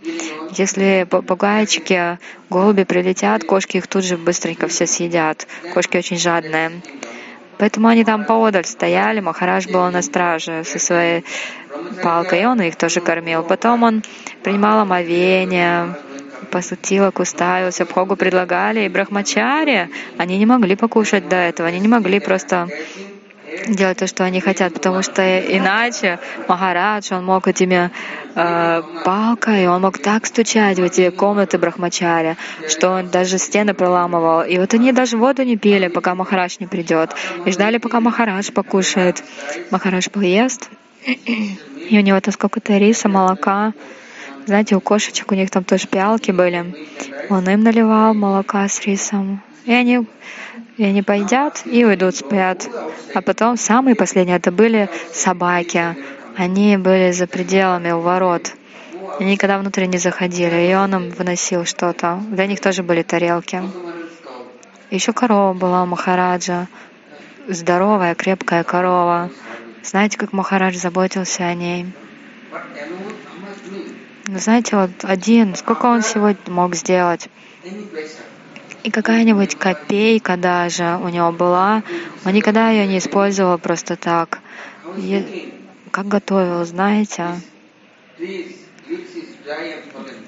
если попугайчики, голуби прилетят, кошки их тут же быстренько все съедят. Кошки очень жадные. Поэтому они там поодаль стояли, Махарадж был на страже со своей палкой, и он их тоже кормил. Потом он принимал омовение, посутила, куставился, Бхогу предлагали, и брахмачари, они не могли покушать до этого, они не могли просто делать то, что они хотят, потому что иначе Махарадж, он мог этими э, палкой, он мог так стучать в эти комнаты Брахмачаря, что он даже стены проламывал. И вот они даже воду не пили, пока Махарадж не придет, и ждали, пока Махарадж покушает. Махарадж поест, и у него там сколько-то риса, молока. Знаете, у кошечек у них там тоже пиалки были. Он им наливал молока с рисом. И они и они поедят и уйдут спят. А потом самые последние это были собаки. Они были за пределами у ворот. Они никогда внутрь не заходили, и он им выносил что-то. Для них тоже были тарелки. Еще корова была у Махараджа. Здоровая, крепкая корова. Знаете, как Махарадж заботился о ней? Знаете, вот один, сколько он сегодня мог сделать? И какая-нибудь копейка даже у него была, он никогда ее не использовал просто так. Я, как готовил, знаете?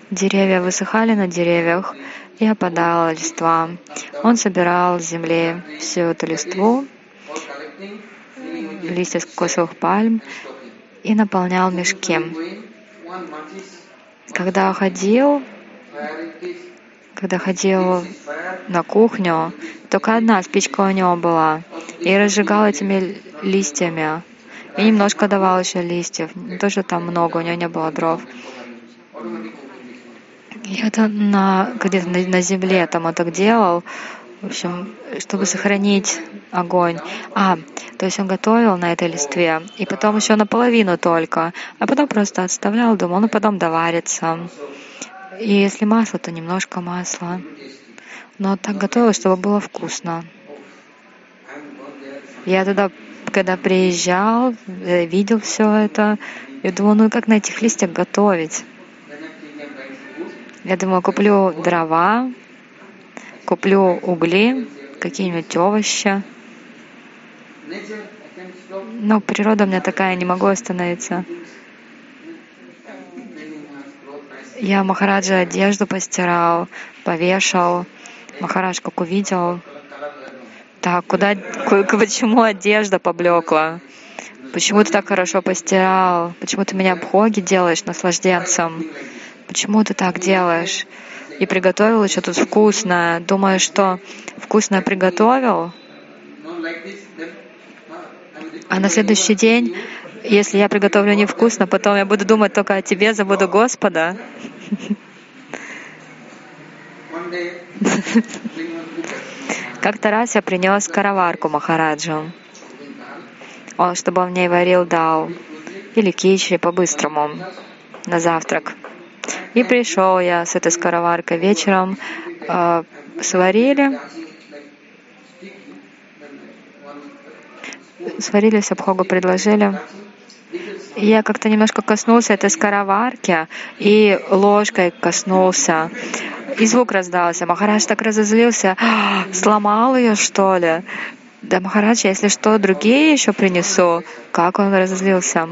Деревья высыхали на деревьях и опадала листва. Он собирал с земли всю эту листву, листья с кокосовых пальм, и наполнял мешки. Когда ходил, когда ходил на кухню, только одна спичка у него была, и разжигал этими листьями. И немножко давал еще листьев. Не то, что там много, у него не было дров. И это на, где-то на, на земле там он так делал, в общем, чтобы сохранить огонь. А, то есть он готовил на этой листве, и потом еще наполовину только, а потом просто отставлял, думал, ну потом доварится. И если масло, то немножко масла. Но так готовила, чтобы было вкусно. Я тогда, когда приезжал, э, видел все это, я думал, ну как на этих листьях готовить? Я думаю, куплю дрова, куплю угли, какие-нибудь овощи. Но природа у меня такая, не могу остановиться. Я Махараджа одежду постирал, повешал. Махарадж, как увидел, Так, куда, почему одежда поблекла? Почему ты так хорошо постирал? Почему ты меня бхоги делаешь наслажденцем? Почему ты так делаешь? И приготовил еще тут вкусно. Думаешь, что вкусно приготовил? А на следующий день, если я приготовлю невкусно, потом я буду думать только о тебе, забуду Господа. Как-то раз я принес караварку Махараджу, он, чтобы он в ней варил дал или кичри по-быстрому на завтрак. И пришел я с этой скороваркой вечером, э, сварили, сварили, Сабхогу предложили. Я как-то немножко коснулся этой скороварки и ложкой коснулся. И звук раздался. Махарадж так разозлился. «А, сломал ее, что ли? Да, Махарадж, если что, другие еще принесу. Как он разозлился?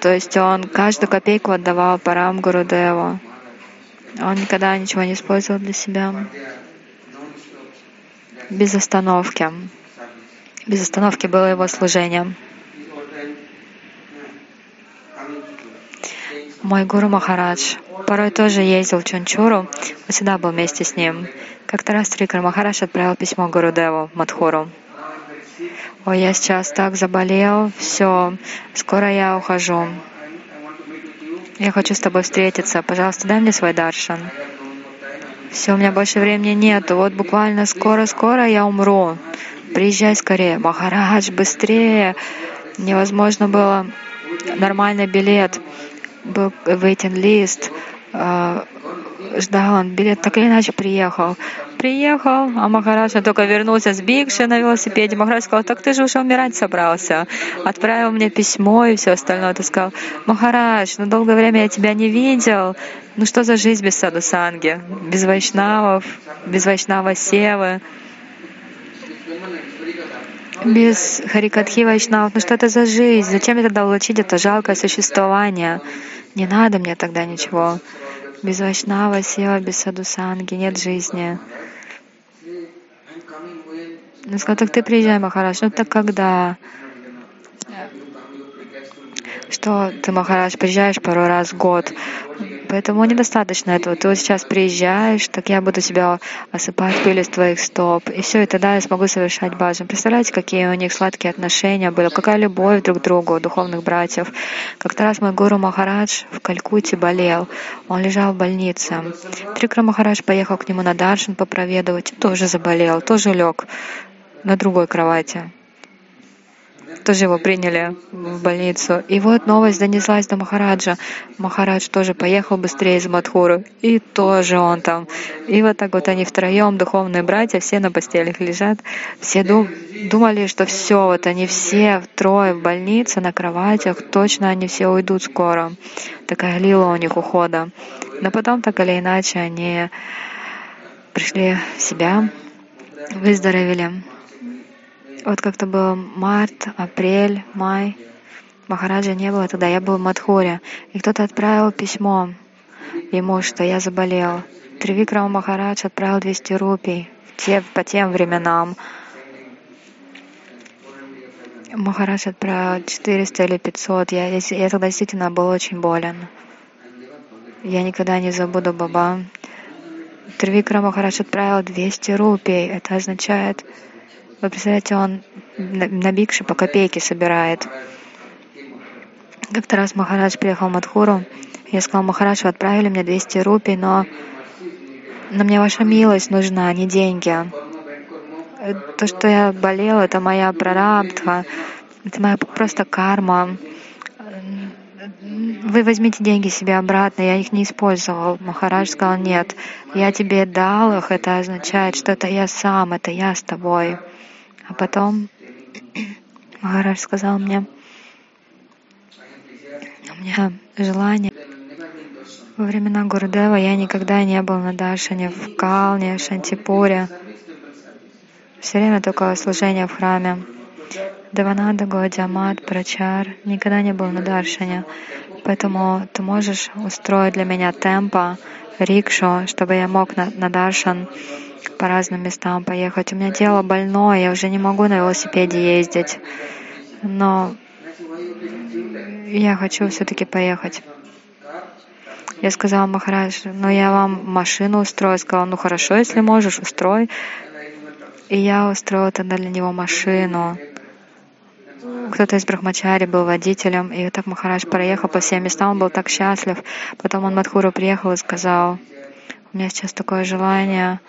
То есть он каждую копейку отдавал Парам Гурудеву. Он никогда ничего не использовал для себя. Без остановки. Без остановки было его служение. Мой гуру Махарадж порой тоже ездил в Чунчуру, он всегда был вместе с ним. Как-то раз Трикар Махарадж отправил письмо Гуру Деву Мадхуру. Ой, я сейчас так заболел, все, скоро я ухожу. Я хочу с тобой встретиться. Пожалуйста, дай мне свой даршан. Все, у меня больше времени нет. Вот буквально скоро-скоро я умру. Приезжай скорее. Махарадж, быстрее. Невозможно было нормальный билет был waiting list, а, ждал он билет, так или иначе приехал. Приехал, а Махарадж только вернулся с Бикши на велосипеде. Махарадж сказал, так ты же уже умирать собрался. Отправил мне письмо и все остальное. Ты сказал, Махарадж, ну долгое время я тебя не видел. Ну что за жизнь без садусанги, без вайшнавов, без вайшнава севы? Без Харикатхи Вайшнав. Ну что это за жизнь? Зачем мне тогда улучшить это жалкое существование? Не надо мне тогда ничего. Без Вайшнава, Сева, без Садусанги нет жизни. Ну, сказал, так ты приезжай, Махарадж. Ну так когда? Что ты, Махарадж, приезжаешь пару раз в год. Поэтому недостаточно этого. Ты вот сейчас приезжаешь, так я буду тебя осыпать пылью с твоих стоп. И все, и тогда я смогу совершать баджан. Представляете, какие у них сладкие отношения были, какая любовь друг к другу, духовных братьев. Как-то раз мой гуру Махарадж в Калькутте болел. Он лежал в больнице. Трикра Махарадж поехал к нему на Даршин попроведывать. Тоже заболел, тоже лег на другой кровати тоже его приняли в больницу. И вот новость донеслась до Махараджа. Махарадж тоже поехал быстрее из Мадхуру. И тоже он там. И вот так вот они втроем, духовные братья, все на постелях лежат. Все дум думали, что все, вот они все трое в больнице, на кроватях, точно они все уйдут скоро. Такая лила у них ухода. Но потом, так или иначе, они пришли в себя, выздоровели. Вот как-то был март, апрель, май. Махараджа не было тогда, я был в Мадхуре. И кто-то отправил письмо ему, что я заболел. Тривикрама Махарадж отправил 200 рупий те, по тем временам. Махарадж отправил 400 или 500. Я, я тогда действительно был очень болен. Я никогда не забуду Баба. Тривикрама Махарадж отправил 200 рупий. Это означает вы представляете, он на бикше по копейке собирает. Как-то раз Махарадж приехал в Мадхуру. Я сказал, Махарадж, вы отправили мне 200 рупий, но, но мне ваша милость нужна, а не деньги. То, что я болел, это моя прарабдха, это моя просто карма. Вы возьмите деньги себе обратно, я их не использовал. Махарадж сказал, нет, я тебе дал их, это означает, что это я сам, это я с тобой. А потом Махарадж сказал мне, у меня желание. Во времена Гурдева я никогда не был на Даршане в Калне, Шантипуре. Все время только служение в храме. Давананда, Гладиамат, Прачар. Никогда не был на Даршане. Поэтому ты можешь устроить для меня темпа, рикшу, чтобы я мог на, на Даршан по разным местам поехать. У меня тело больное, я уже не могу на велосипеде ездить. Но я хочу все-таки поехать. Я сказала Махарадж, ну я вам машину устрою. Сказала, ну хорошо, если можешь, устрой. И я устроила тогда для него машину. Кто-то из Брахмачари был водителем, и так Махарадж проехал по всем местам, он был так счастлив. Потом он Мадхуру приехал и сказал, у меня сейчас такое желание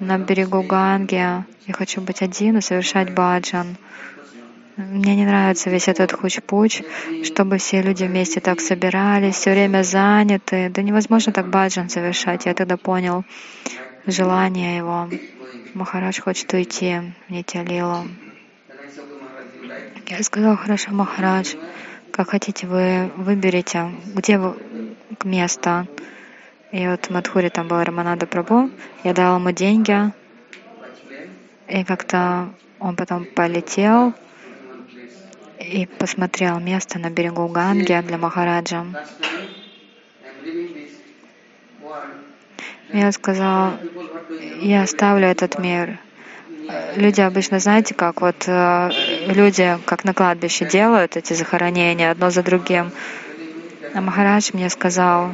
на берегу Ганги, я хочу быть один и совершать баджан. Мне не нравится весь этот хуч-пуч, чтобы все люди вместе так собирались, все время заняты. Да невозможно так баджан совершать. Я тогда понял желание его. Махарадж хочет уйти в Нитялилу. Я сказал, хорошо, Махарадж, как хотите, вы выберете, где вы место. И вот в там был Раманада Прабу, я дал ему деньги, и как-то он потом полетел и посмотрел место на берегу Ганги для Махараджа. Я сказал, я оставлю этот мир. Люди обычно, знаете, как вот э, люди, как на кладбище делают эти захоронения одно за другим. А Махарадж мне сказал,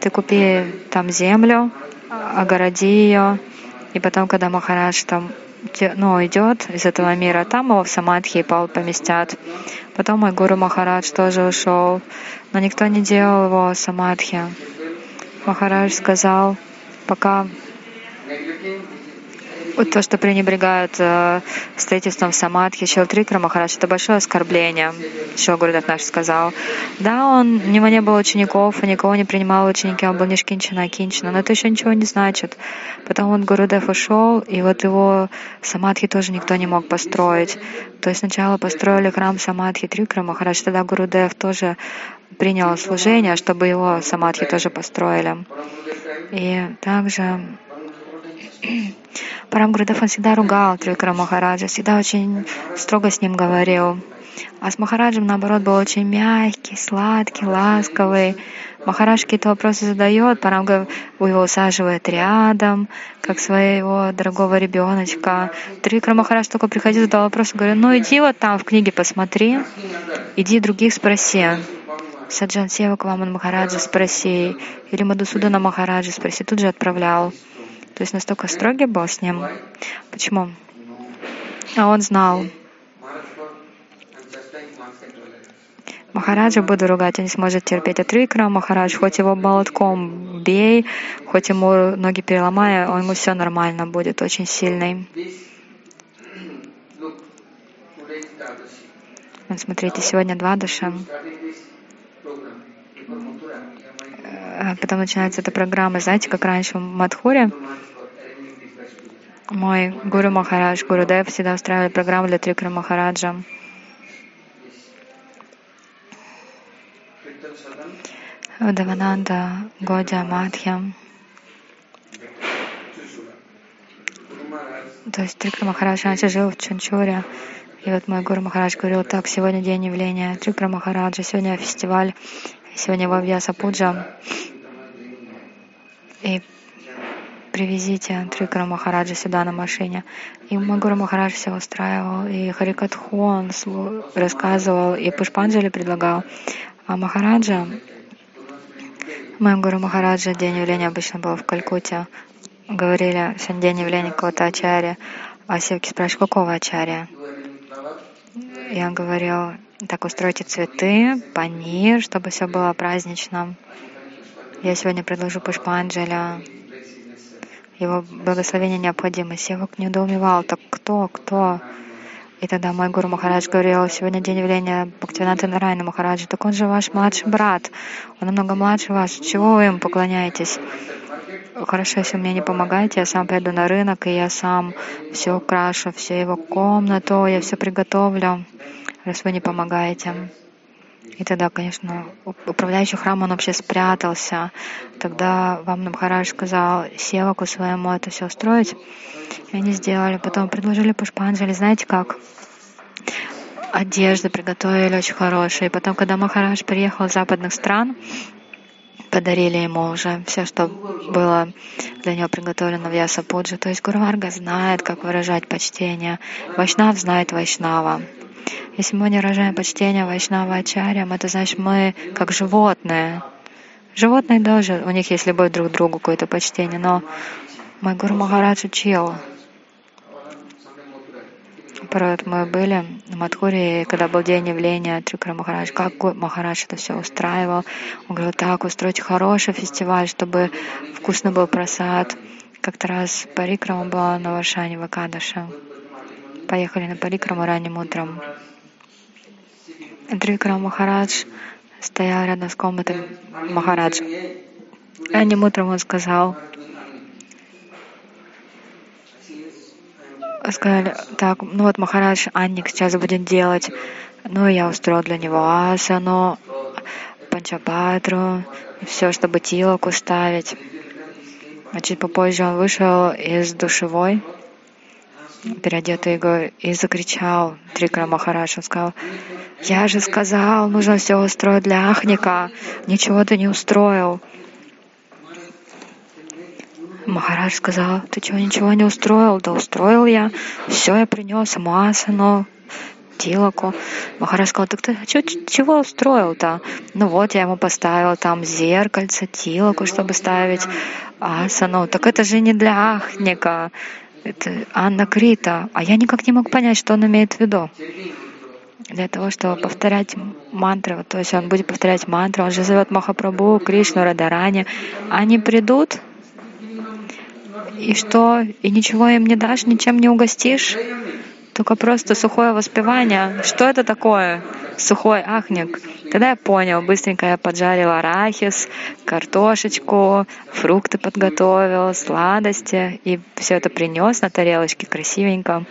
ты купи там землю, огороди ее, и потом, когда Махарадж там ну, идет из этого мира, там его в Самадхи пол поместят. Потом мой гуру Махарадж тоже ушел, но никто не делал его Самадхи. Махарадж сказал, пока то, что пренебрегают э, строительством самадхи, Шилтрикра Махарадж, это большое оскорбление, что Гурдев наш сказал. Да, он, у него не было учеников, и никого не принимал ученики, он был Нишкинчина, а Кинчина, но это еще ничего не значит. Потом он Гурудев ушел, и вот его самадхи тоже никто не мог построить. То есть сначала построили храм самадхи Трикра Махарадж, тогда Гурудев тоже принял служение, чтобы его самадхи тоже построили. И также Парам Гурдев, он всегда ругал Трикара Махараджа, всегда очень строго с ним говорил. А с Махараджем, наоборот, был очень мягкий, сладкий, ласковый. Махарадж какие-то вопросы задает, Парам его усаживает рядом, как своего дорогого ребеночка. Трикра Махарадж только приходил, задал вопрос, говорит, ну иди вот там в книге посмотри, иди других спроси. Саджан Сева Кваман Махараджа спроси, или Мадусудана Махараджа спроси, тут же отправлял. То есть настолько строгий был с ним. Почему? А он знал. Махараджа буду ругать, он не сможет терпеть от Викра. Махарадж, хоть его молотком бей, хоть ему ноги переломая, он ему все нормально будет, очень сильный. Вот смотрите, сегодня два душа. Э, потом начинается эта программа, знаете, как раньше в Мадхуре, мой Гуру Махарадж, Гуру Дев всегда устраивает программу для Трикра Махараджа. Давананда, Годя, Мадхья. То есть Трикра Махарадж раньше жил в Чунчуре. И вот мой Гуру Махарадж говорил, так, сегодня день явления Трикра Махараджа, сегодня фестиваль, сегодня Вавьяса Пуджа. И привезите Трикара Махараджа сюда на машине. И Магура Махарадж все устраивал, и Харикатху он рассказывал, и Пушпанджали предлагал. А Махараджа, моему Гуру Махараджа день явления обычно был в Калькутте. Говорили, сегодня день явления какого-то ачаря. А Севки спрашивают, какого ачаря? Он говорил, так устройте цветы, панир, чтобы все было празднично. Я сегодня предложу Пушпанджаля его благословение необходимо. Севак недоумевал, так кто, кто? И тогда мой Гуру Махарадж говорил, сегодня день явления Бхактивината Нарайна Махараджа, так он же ваш младший брат, он намного младше вас, чего вы ему поклоняетесь? Хорошо, если мне не помогаете, я сам пойду на рынок, и я сам все украшу, всю его комнату, я все приготовлю, раз вы не помогаете. И тогда, конечно, управляющий храм, он вообще спрятался. Тогда вам Намхарадж сказал Севаку своему это все устроить. И они сделали. Потом предложили Пушпанджали, знаете как? Одежды приготовили очень хорошие. И потом, когда Махарадж приехал из западных стран, подарили ему уже все, что было для него приготовлено в Ясапуджи. То есть Гурварга знает, как выражать почтение. Вайшнав знает Вайшнава. Если мы не выражаем почтение Вайшнава Ачарьям, это значит, мы как животные. Животные тоже, у них есть любовь друг к другу, какое-то почтение, но мой Гуру Махарадж учил. Порой мы были в Мадхуре, когда был день явления Трикара Махарадж, как Махарадж это все устраивал. Он говорил, так, устроить хороший фестиваль, чтобы вкусно был просад. Как-то раз Парикрама была на Варшане, в Акадаше. Поехали на Парикраму ранним утром. Трикара Махарадж стоял рядом с комнатой Махараджа. Ранним утром он сказал, сказали, так, ну вот Махарадж Анник сейчас будет делать, ну я устроил для него асану, панчапатру, все, чтобы тилоку ставить. А чуть попозже он вышел из душевой, переодетый его, и закричал Трикра Махарадж. Он сказал, я же сказал, нужно все устроить для Ахника, ничего ты не устроил. Махарадж сказал, ты чего, ничего не устроил? Да устроил я. Все я принес, масану, тилоку. Махарадж сказал, так ты чё, чего устроил-то? Ну вот, я ему поставил там зеркальце, тилоку, чтобы ставить асану. Так это же не для Ахника это Анна Крита, а я никак не мог понять, что он имеет в виду. Для того, чтобы повторять мантры, то есть он будет повторять мантры, он же зовет Махапрабху, Кришну, Радарани. Они придут, и что? И ничего им не дашь, ничем не угостишь? Только просто сухое воспевание. Что это такое? Сухой ахник. Тогда я понял, быстренько я поджарил арахис, картошечку, фрукты подготовил, сладости, и все это принес на тарелочке красивенько,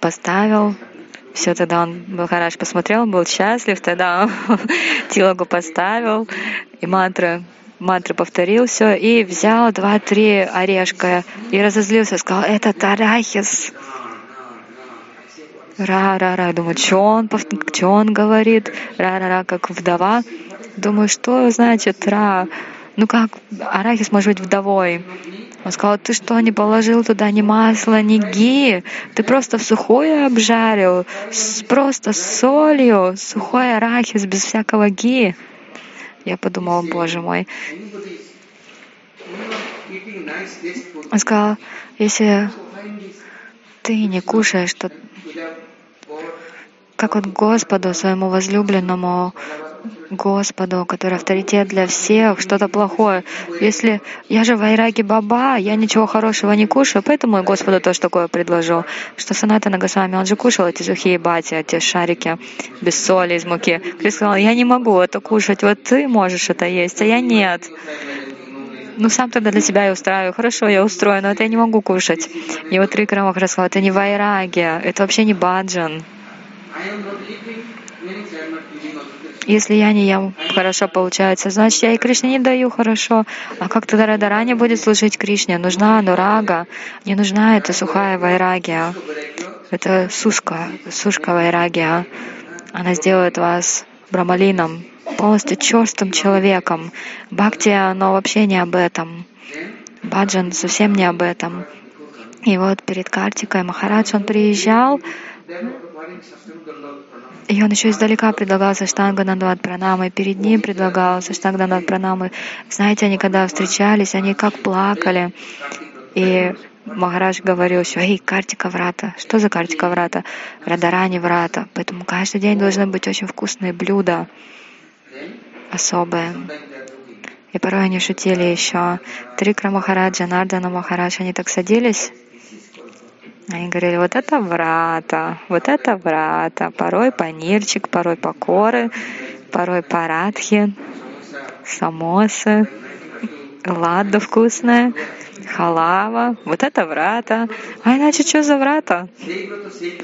поставил. Все, тогда он был хорош, посмотрел, был счастлив, тогда тилогу поставил, и мантры мантры повторил все, и взял два-три орешка, и разозлился, сказал, это арахис. Ра-ра-ра. Думаю, что он, что он говорит? Ра-ра-ра, как вдова. Думаю, что значит ра? Ну как арахис может быть вдовой? Он сказал, ты что, не положил туда ни масла, ни ги? Ты просто в сухое обжарил, с, просто с солью, сухой арахис, без всякого ги. Я подумал, боже мой. Он сказал, если ты не кушаешь, то как вот Господу, своему возлюбленному Господу, который авторитет для всех, что-то плохое. Если я же Вайраги Баба, я ничего хорошего не кушаю, поэтому я Господу тоже такое предложу, что Саната Нагасвами, он же кушал эти сухие бати, эти шарики без соли, из муки. Крис сказал, я не могу это кушать, вот ты можешь это есть, а я нет. Ну, сам тогда для себя и устраиваю. Хорошо, я устрою, но это я не могу кушать. И вот Рик Рамах рассказал, это не вайраги, это вообще не баджан. Если я не ем хорошо, получается, значит, я и Кришне не даю хорошо. А как тогда Радарани будет служить Кришне? Нужна анурага, не нужна эта сухая вайрагия. Это сушка, сушка вайрагия. Она сделает вас брамалином, полностью черстым человеком. Бхакти, оно вообще не об этом. Баджан совсем не об этом. И вот перед Картикой Махарадж, он приезжал, и он еще издалека предлагал Саштанга Нандват Пранамы, перед ним предлагал Саштанга Нандват Пранамы. Знаете, они когда встречались, они как плакали. И Махарадж говорил, что эй, картика врата. Что за картика врата? Радарани врата. Поэтому каждый день должны быть очень вкусные блюда, особые. И порой они шутили еще. Трикра Махараджа, Нардана Махарадж, они так садились они говорили, вот это врата, вот это врата. Порой панирчик, порой покоры, порой парадхи, самосы, ладу вкусная, халава. Вот это врата. А иначе что за врата?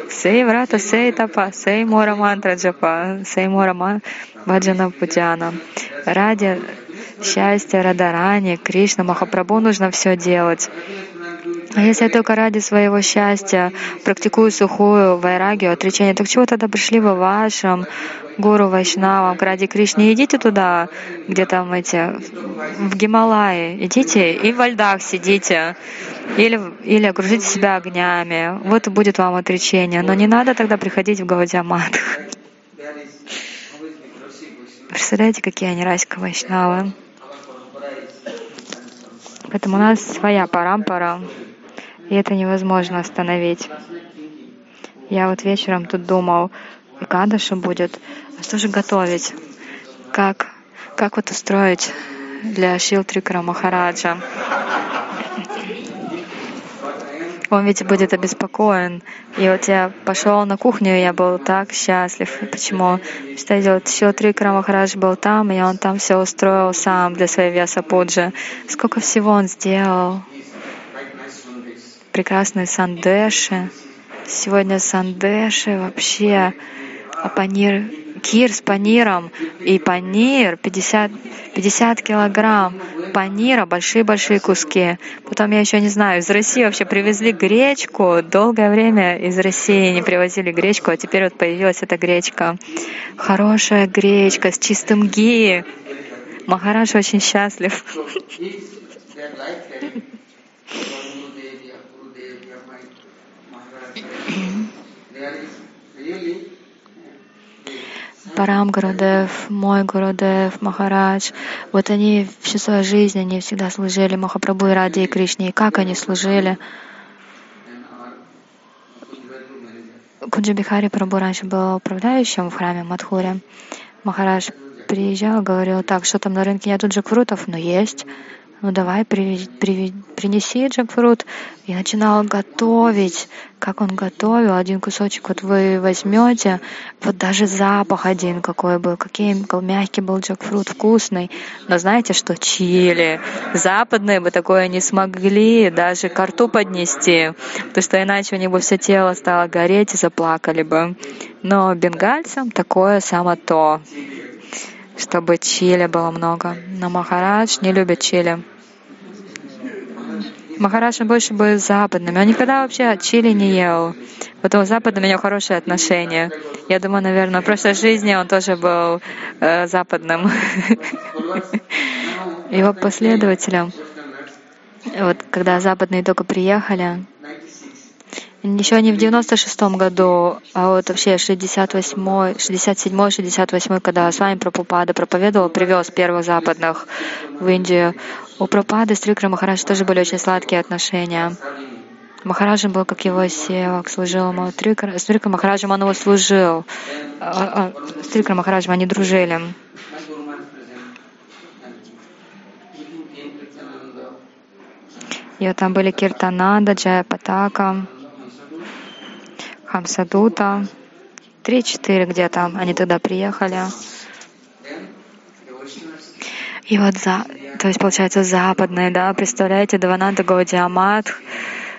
Сей врата, сей тапа, сей мора мантра джапа, сей мора баджана путяна. Ради счастья Радарани, Кришна, Махапрабху нужно все делать. А если я только ради своего счастья практикую сухую вайрагию, отречение, так чего тогда пришли вы вашим гуру Вайшнавам, ради Кришны? Идите туда, где там эти, в Гималае, идите и во льдах сидите, или, или окружите себя огнями. Вот и будет вам отречение. Но не надо тогда приходить в Гаудиамат. Представляете, какие они Раська Вайшнавы? Поэтому у нас своя парампара, и это невозможно остановить. Я вот вечером тут думал, и Кадаша будет, а что же готовить? Как, как вот устроить для Шилтрикара Махараджа? он ведь будет обеспокоен. И вот я пошел на кухню, и я был так счастлив. Почему? Что делать? Еще три Махарадж был там, и он там все устроил сам для своей веса пуджи. Сколько всего он сделал. Прекрасные сандеши. Сегодня сандеши вообще. А панир кир с паниром и панир 50, 50 килограмм панира, большие-большие куски. Потом я еще не знаю, из России вообще привезли гречку. Долгое время из России не привозили гречку, а теперь вот появилась эта гречка. Хорошая гречка с чистым ги. Махарадж очень счастлив. Парам Гурудев, мой Гурудев, Махарадж, вот они всю свою жизнь, они всегда служили Махапрабху и Ради и Кришне. И как они служили? Куджабихари Прабhu раньше был управляющим в храме Мадхури. Махарадж приезжал, говорил, так, что там на рынке нету джекфрутов? но есть ну давай при, при, принеси джекфрут. И начинал готовить, как он готовил. Один кусочек вот вы возьмете, вот даже запах один какой был, какой мягкий был джекфрут, вкусный. Но знаете, что чили, западные бы такое не смогли даже к рту поднести, потому что иначе у бы все тело стало гореть и заплакали бы. Но бенгальцам такое само то чтобы чили было много. Но Махарадж не любит чили. Махарадж больше был западным. Он никогда вообще чили не ел. Потом с западным у него хорошие отношения. Я думаю, наверное, в прошлой жизни он тоже был э, западным. Его последователем. Вот когда западные только приехали, еще не в 96-м году, а вот вообще 68-й, 67-й, 68-й, когда с вами Прабхупада проповедовал, привез первых западных в Индию. У Прабхупады с Трикра Махараджа тоже были очень сладкие отношения. Махараджем был как его севак, служил ему. Трикра, с Трикра Махараджем он его служил. А, а, с Трикра Махараджем они дружили. И вот там были Киртанада, Джая Патака. Хамсадута. Три-четыре где-то они туда приехали. И вот за, то есть получается западные, да, представляете, Давананда Гаудиамат,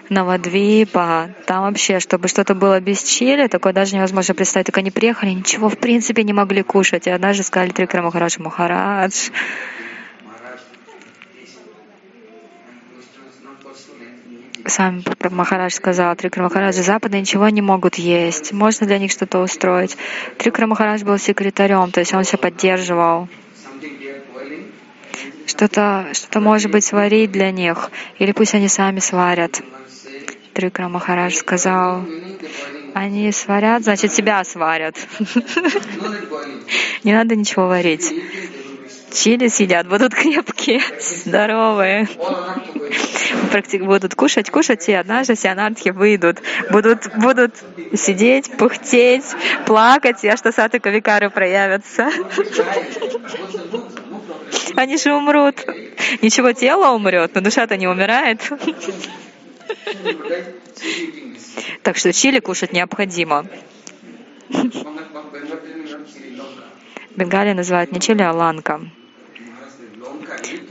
Навадвипа, там вообще, чтобы что-то было без чили, такое даже невозможно представить. Только они приехали, ничего в принципе не могли кушать. И однажды сказали Трикра Махарадж, Махарадж, сам Махарадж сказал, Трикра Махарадж, Запады ничего не могут есть, можно для них что-то устроить. Трикра Махарадж был секретарем, то есть он все поддерживал. Что-то, что-то может быть сварить для них, или пусть они сами сварят. Трикра Махарадж сказал, они сварят, значит себя сварят. Не надо ничего варить. Чили сидят, будут крепкие, здоровые. Будут кушать, кушать, и однажды все выйдут. Будут, будут сидеть, пухтеть, плакать, и аж что саты кавикары проявятся. Они же умрут. Ничего, тело умрет, но душа-то не умирает. Так что чили кушать необходимо. Бенгалия называют не чили, а ланка.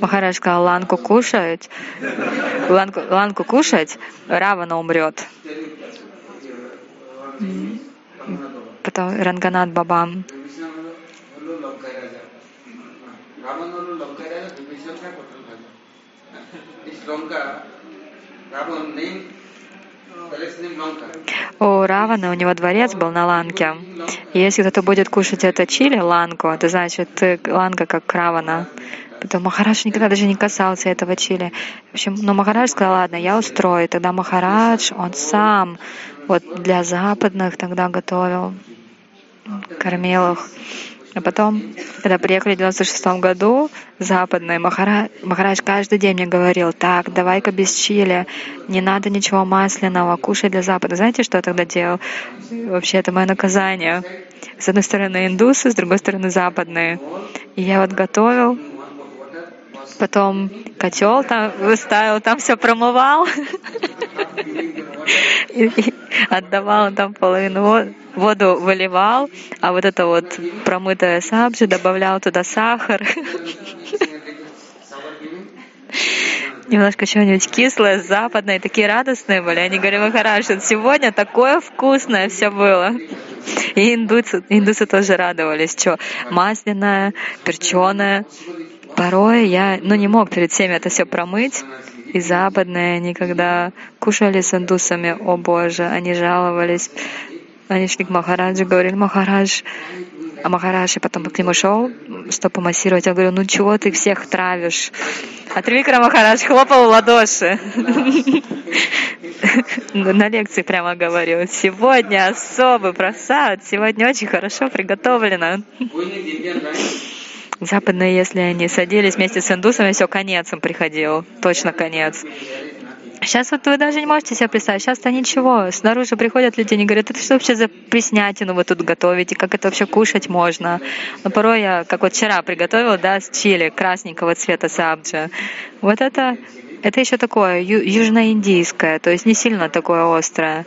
Махарадж сказал, ланку кушать, ланку, ланку кушать, Равана умрет. Потом Ранганат Бабам. У Равана, у него дворец был на Ланке. Если кто-то будет кушать это чили, ланку, это значит ланка как Равана. Потом Махарадж никогда даже не касался этого чили. В общем, но Махарадж сказал, ладно, я устрою. Тогда Махарадж, он сам вот для западных тогда готовил, кормил их. А потом, когда приехали в 96 году, западные, Махарадж, Махарадж каждый день мне говорил, так, давай-ка без чили, не надо ничего масляного, кушай для Запада. Знаете, что я тогда делал? Вообще, это мое наказание. С одной стороны индусы, с другой стороны западные. И я вот готовил, потом котел там выставил, там все промывал, отдавал там половину воду выливал, а вот это вот промытое сабжи добавлял туда сахар. Немножко чего-нибудь кислое, западное, такие радостные были. Они говорили, Махараш, сегодня такое вкусное все было. И индусы, индусы тоже радовались, что масляное, перченое. Порой я ну, не мог перед всеми это все промыть. И западные, они когда кушали с индусами, о Боже, они жаловались, они шли к Махараджу, говорили, Махарадж, а Махарадж, и потом к нему шел, чтобы помассировать. Я говорю, ну чего ты всех травишь? А Трикра Махарадж хлопал в ладоши. На лекции прямо говорил, сегодня особый просад, сегодня очень хорошо приготовлено. Западные, если они садились вместе с индусами, все, конец им приходил, точно конец. Сейчас вот вы даже не можете себе представить, сейчас-то ничего. Снаружи приходят люди, они говорят, это что вообще за преснятину вы тут готовите, как это вообще кушать можно? Но порой я, как вот вчера приготовила, да, с чили красненького цвета сабджа. Вот это, это еще такое ю- южноиндийское, то есть не сильно такое острое.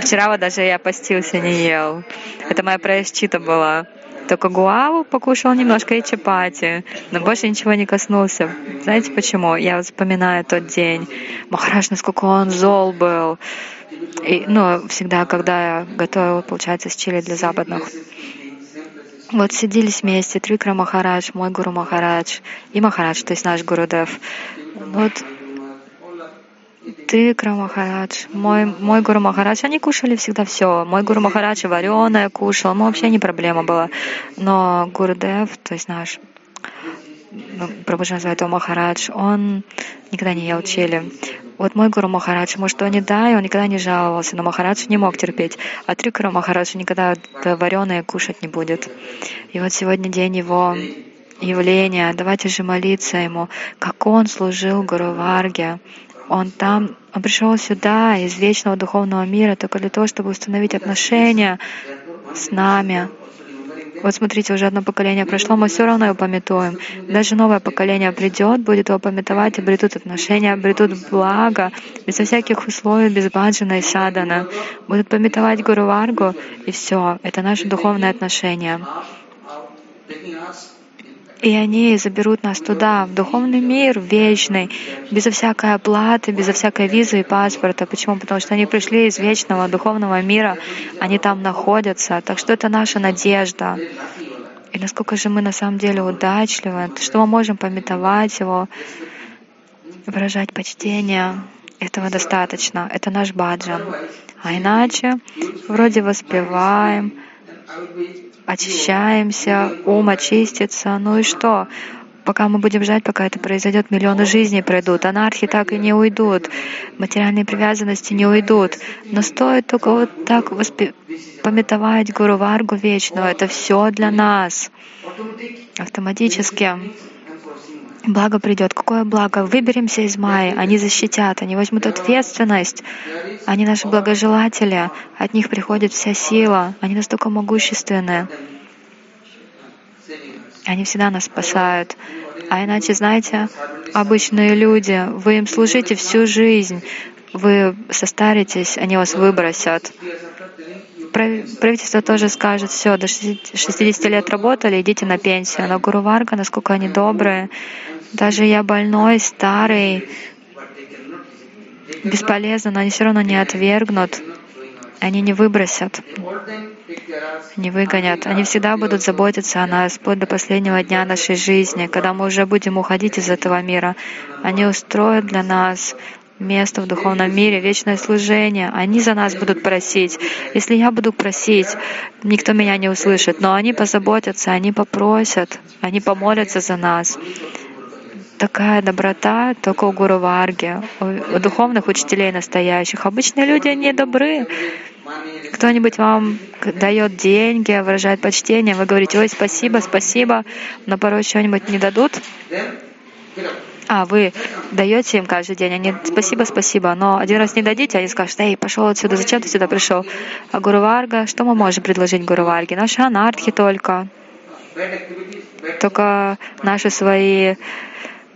Вчера вот даже я постился, не ел. Это моя проящита была. Только гуаву покушал немножко и чапати, но больше ничего не коснулся. Знаете почему? Я вспоминаю тот день. Махараш, насколько он зол был. И, ну, всегда, когда я готовила, получается, с чили для западных. Вот сиделись вместе Трикра Махарадж, мой Гуру Махарадж и Махарадж, то есть наш Гурудев. Вот ты, Махарадж, мой, мой Гуру Махарадж, они кушали всегда все. Мой Гуру Махарадж вареное кушал, ну вообще не проблема была. Но Гурдев, то есть наш ну, Прабhuджа называет его Махарадж, он никогда не ел чили. Вот мой Гуру Махарадж, может, он и да, и он никогда не жаловался, но Махарадж не мог терпеть. А Трикара Махарадж никогда вареное кушать не будет. И вот сегодня день его явления, давайте же молиться ему, как он служил Гуру Варге, он там, он пришел сюда из вечного духовного мира только для того, чтобы установить отношения с нами. Вот смотрите, уже одно поколение прошло, мы все равно его пометуем. Даже новое поколение придет, будет его пометовать, обретут отношения, обретут благо, безо всяких условий, без баджана и садана. Будут пометовать Гуру Варгу, и все. Это наши духовные отношения. И они заберут нас туда, в духовный мир вечный, безо всякой оплаты, безо всякой визы и паспорта. Почему? Потому что они пришли из вечного духовного мира, они там находятся. Так что это наша надежда. И насколько же мы на самом деле удачливы, что мы можем пометовать его, выражать почтение. Этого достаточно. Это наш баджан. А иначе вроде воспеваем, очищаемся, ум очистится, ну и что? Пока мы будем ждать, пока это произойдет, миллионы жизней пройдут, анархии так и не уйдут, материальные привязанности не уйдут. Но стоит только вот так воспи... пометовать Гуру Варгу вечного, это все для нас. Автоматически благо придет. Какое благо? Выберемся из Майи, они защитят, они возьмут ответственность, они наши благожелатели, от них приходит вся сила, они настолько могущественные. Они всегда нас спасают. А иначе, знаете, обычные люди, вы им служите всю жизнь, вы состаритесь, они вас выбросят. Правительство тоже скажет, все, до 60 лет работали, идите на пенсию. Но Гуру Варга, насколько они добрые, даже я больной, старый, бесполезно, но они все равно не отвергнут. Они не выбросят, не выгонят. Они всегда будут заботиться о нас вплоть до последнего дня нашей жизни, когда мы уже будем уходить из этого мира. Они устроят для нас место в духовном мире, вечное служение. Они за нас будут просить. Если я буду просить, никто меня не услышит, но они позаботятся, они попросят, они помолятся за нас. Такая доброта только у Гуру Варги, у духовных учителей настоящих. Обычные люди, они добры. Кто-нибудь вам дает деньги, выражает почтение, вы говорите, ой, спасибо, спасибо, но порой что-нибудь не дадут, а вы даете им каждый день, они спасибо, спасибо, но один раз не дадите, они скажут, эй, пошел отсюда, зачем ты сюда пришел? А Гуру Варга, что мы можем предложить Гуру Варге? Наши анархи только. Только наши свои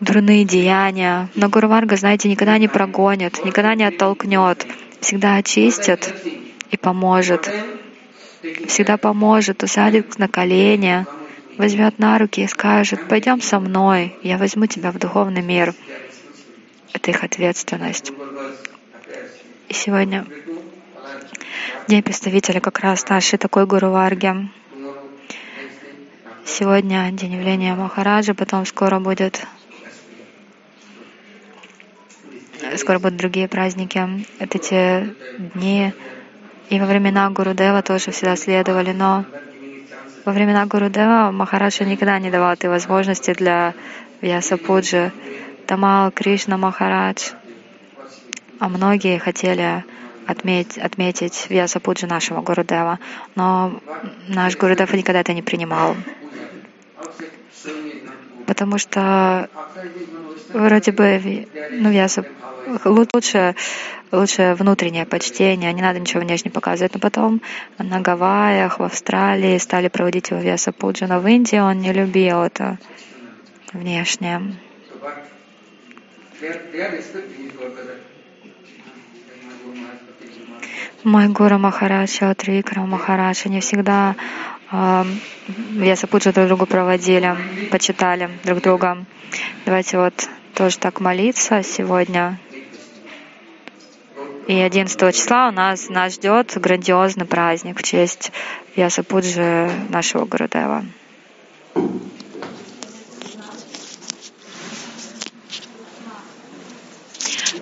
дурные деяния. Но Гуру Варга, знаете, никогда не прогонит, никогда не оттолкнет, всегда очистит и поможет. Всегда поможет, усадит на колени, возьмет на руки и скажет, пойдем со мной, я возьму тебя в духовный мир. Это их ответственность. И сегодня день представителя как раз нашей такой Гуру Варги. Сегодня день явления Махараджа, потом скоро будет скоро будут другие праздники. Это те дни, и во времена Гурудева тоже всегда следовали, но во времена Гурудева Махараджа никогда не давал этой возможности для Вьясапуджи. Тамал Кришна Махарадж, а многие хотели отметить, отметить Вьясапуджи нашего Гурудева, но наш Гурудев никогда это не принимал. Потому что вроде бы ну, Вьяса, лучше, лучше внутреннее почтение, не надо ничего внешне показывать. Но потом на Гавайях, в Австралии стали проводить его Вьяса Пуджана. В Индии он не любил это внешнее. Мой Гуру Махарадж, Отрикра Махарадж, они всегда Пуджа друг другу проводили, почитали друг друга. Давайте вот тоже так молиться сегодня. И 11 числа у нас нас ждет грандиозный праздник в честь Ясапуджи нашего Гурудева.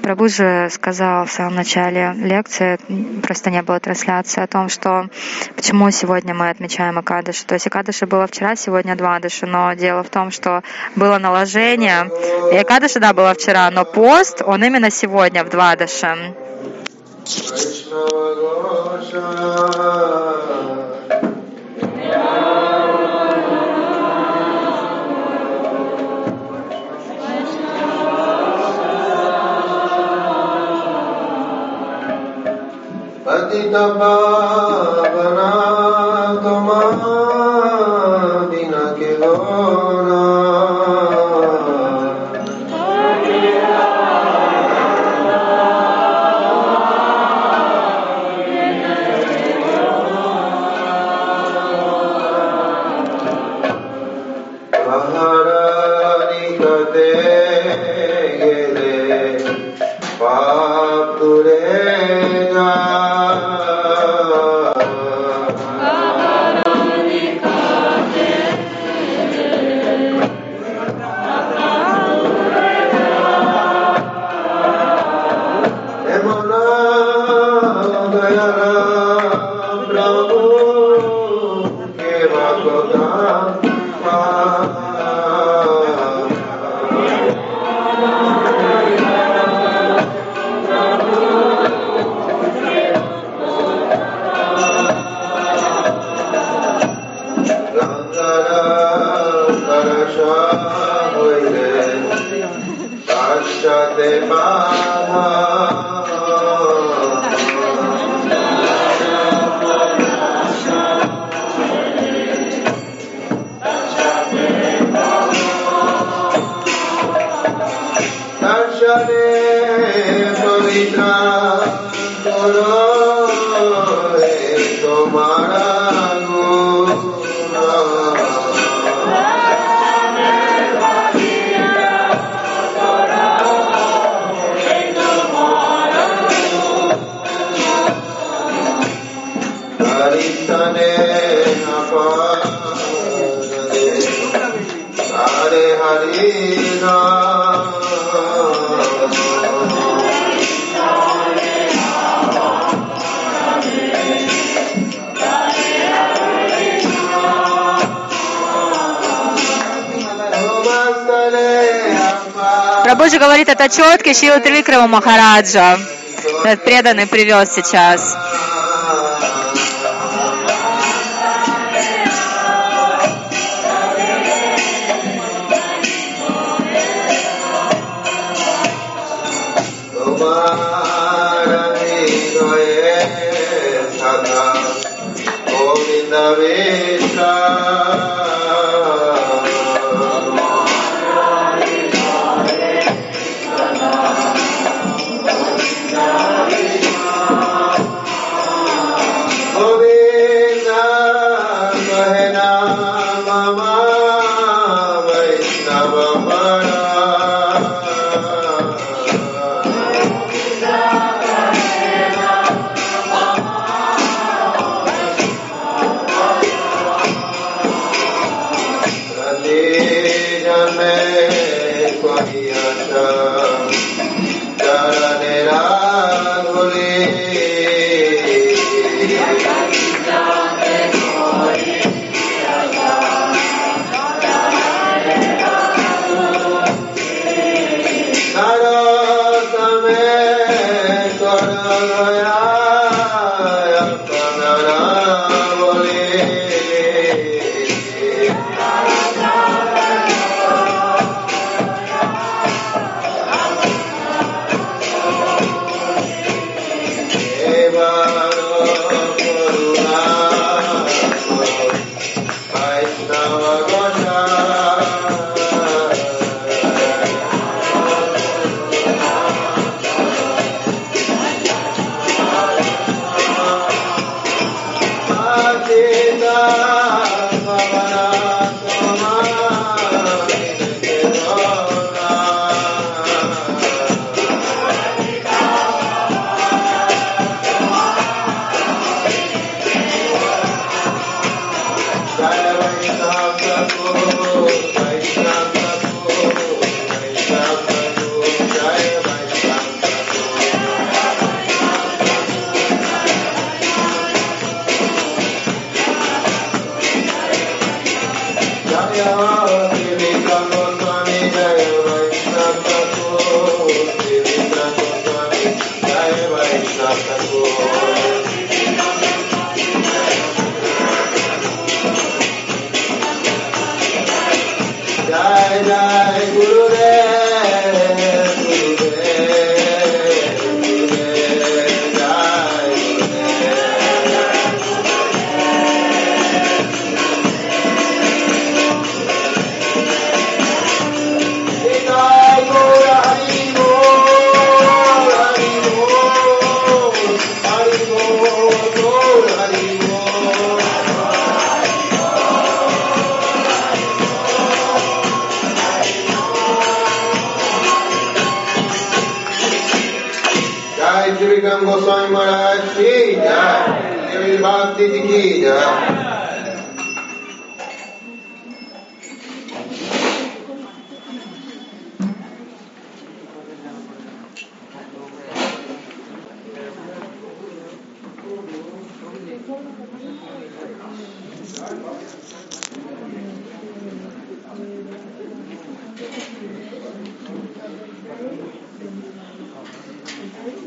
Прабhu же сказал в самом начале лекции, просто не было трансляции, о том, что почему сегодня мы отмечаем Акадыши. То есть Акадыши было вчера, сегодня Двадыши, но дело в том, что было наложение. И Акадыши, да, было вчера, но пост, он именно сегодня в Двадыши. पतितपावना
четкий Шила Трикрама Махараджа. Этот преданный привез сейчас. Govinda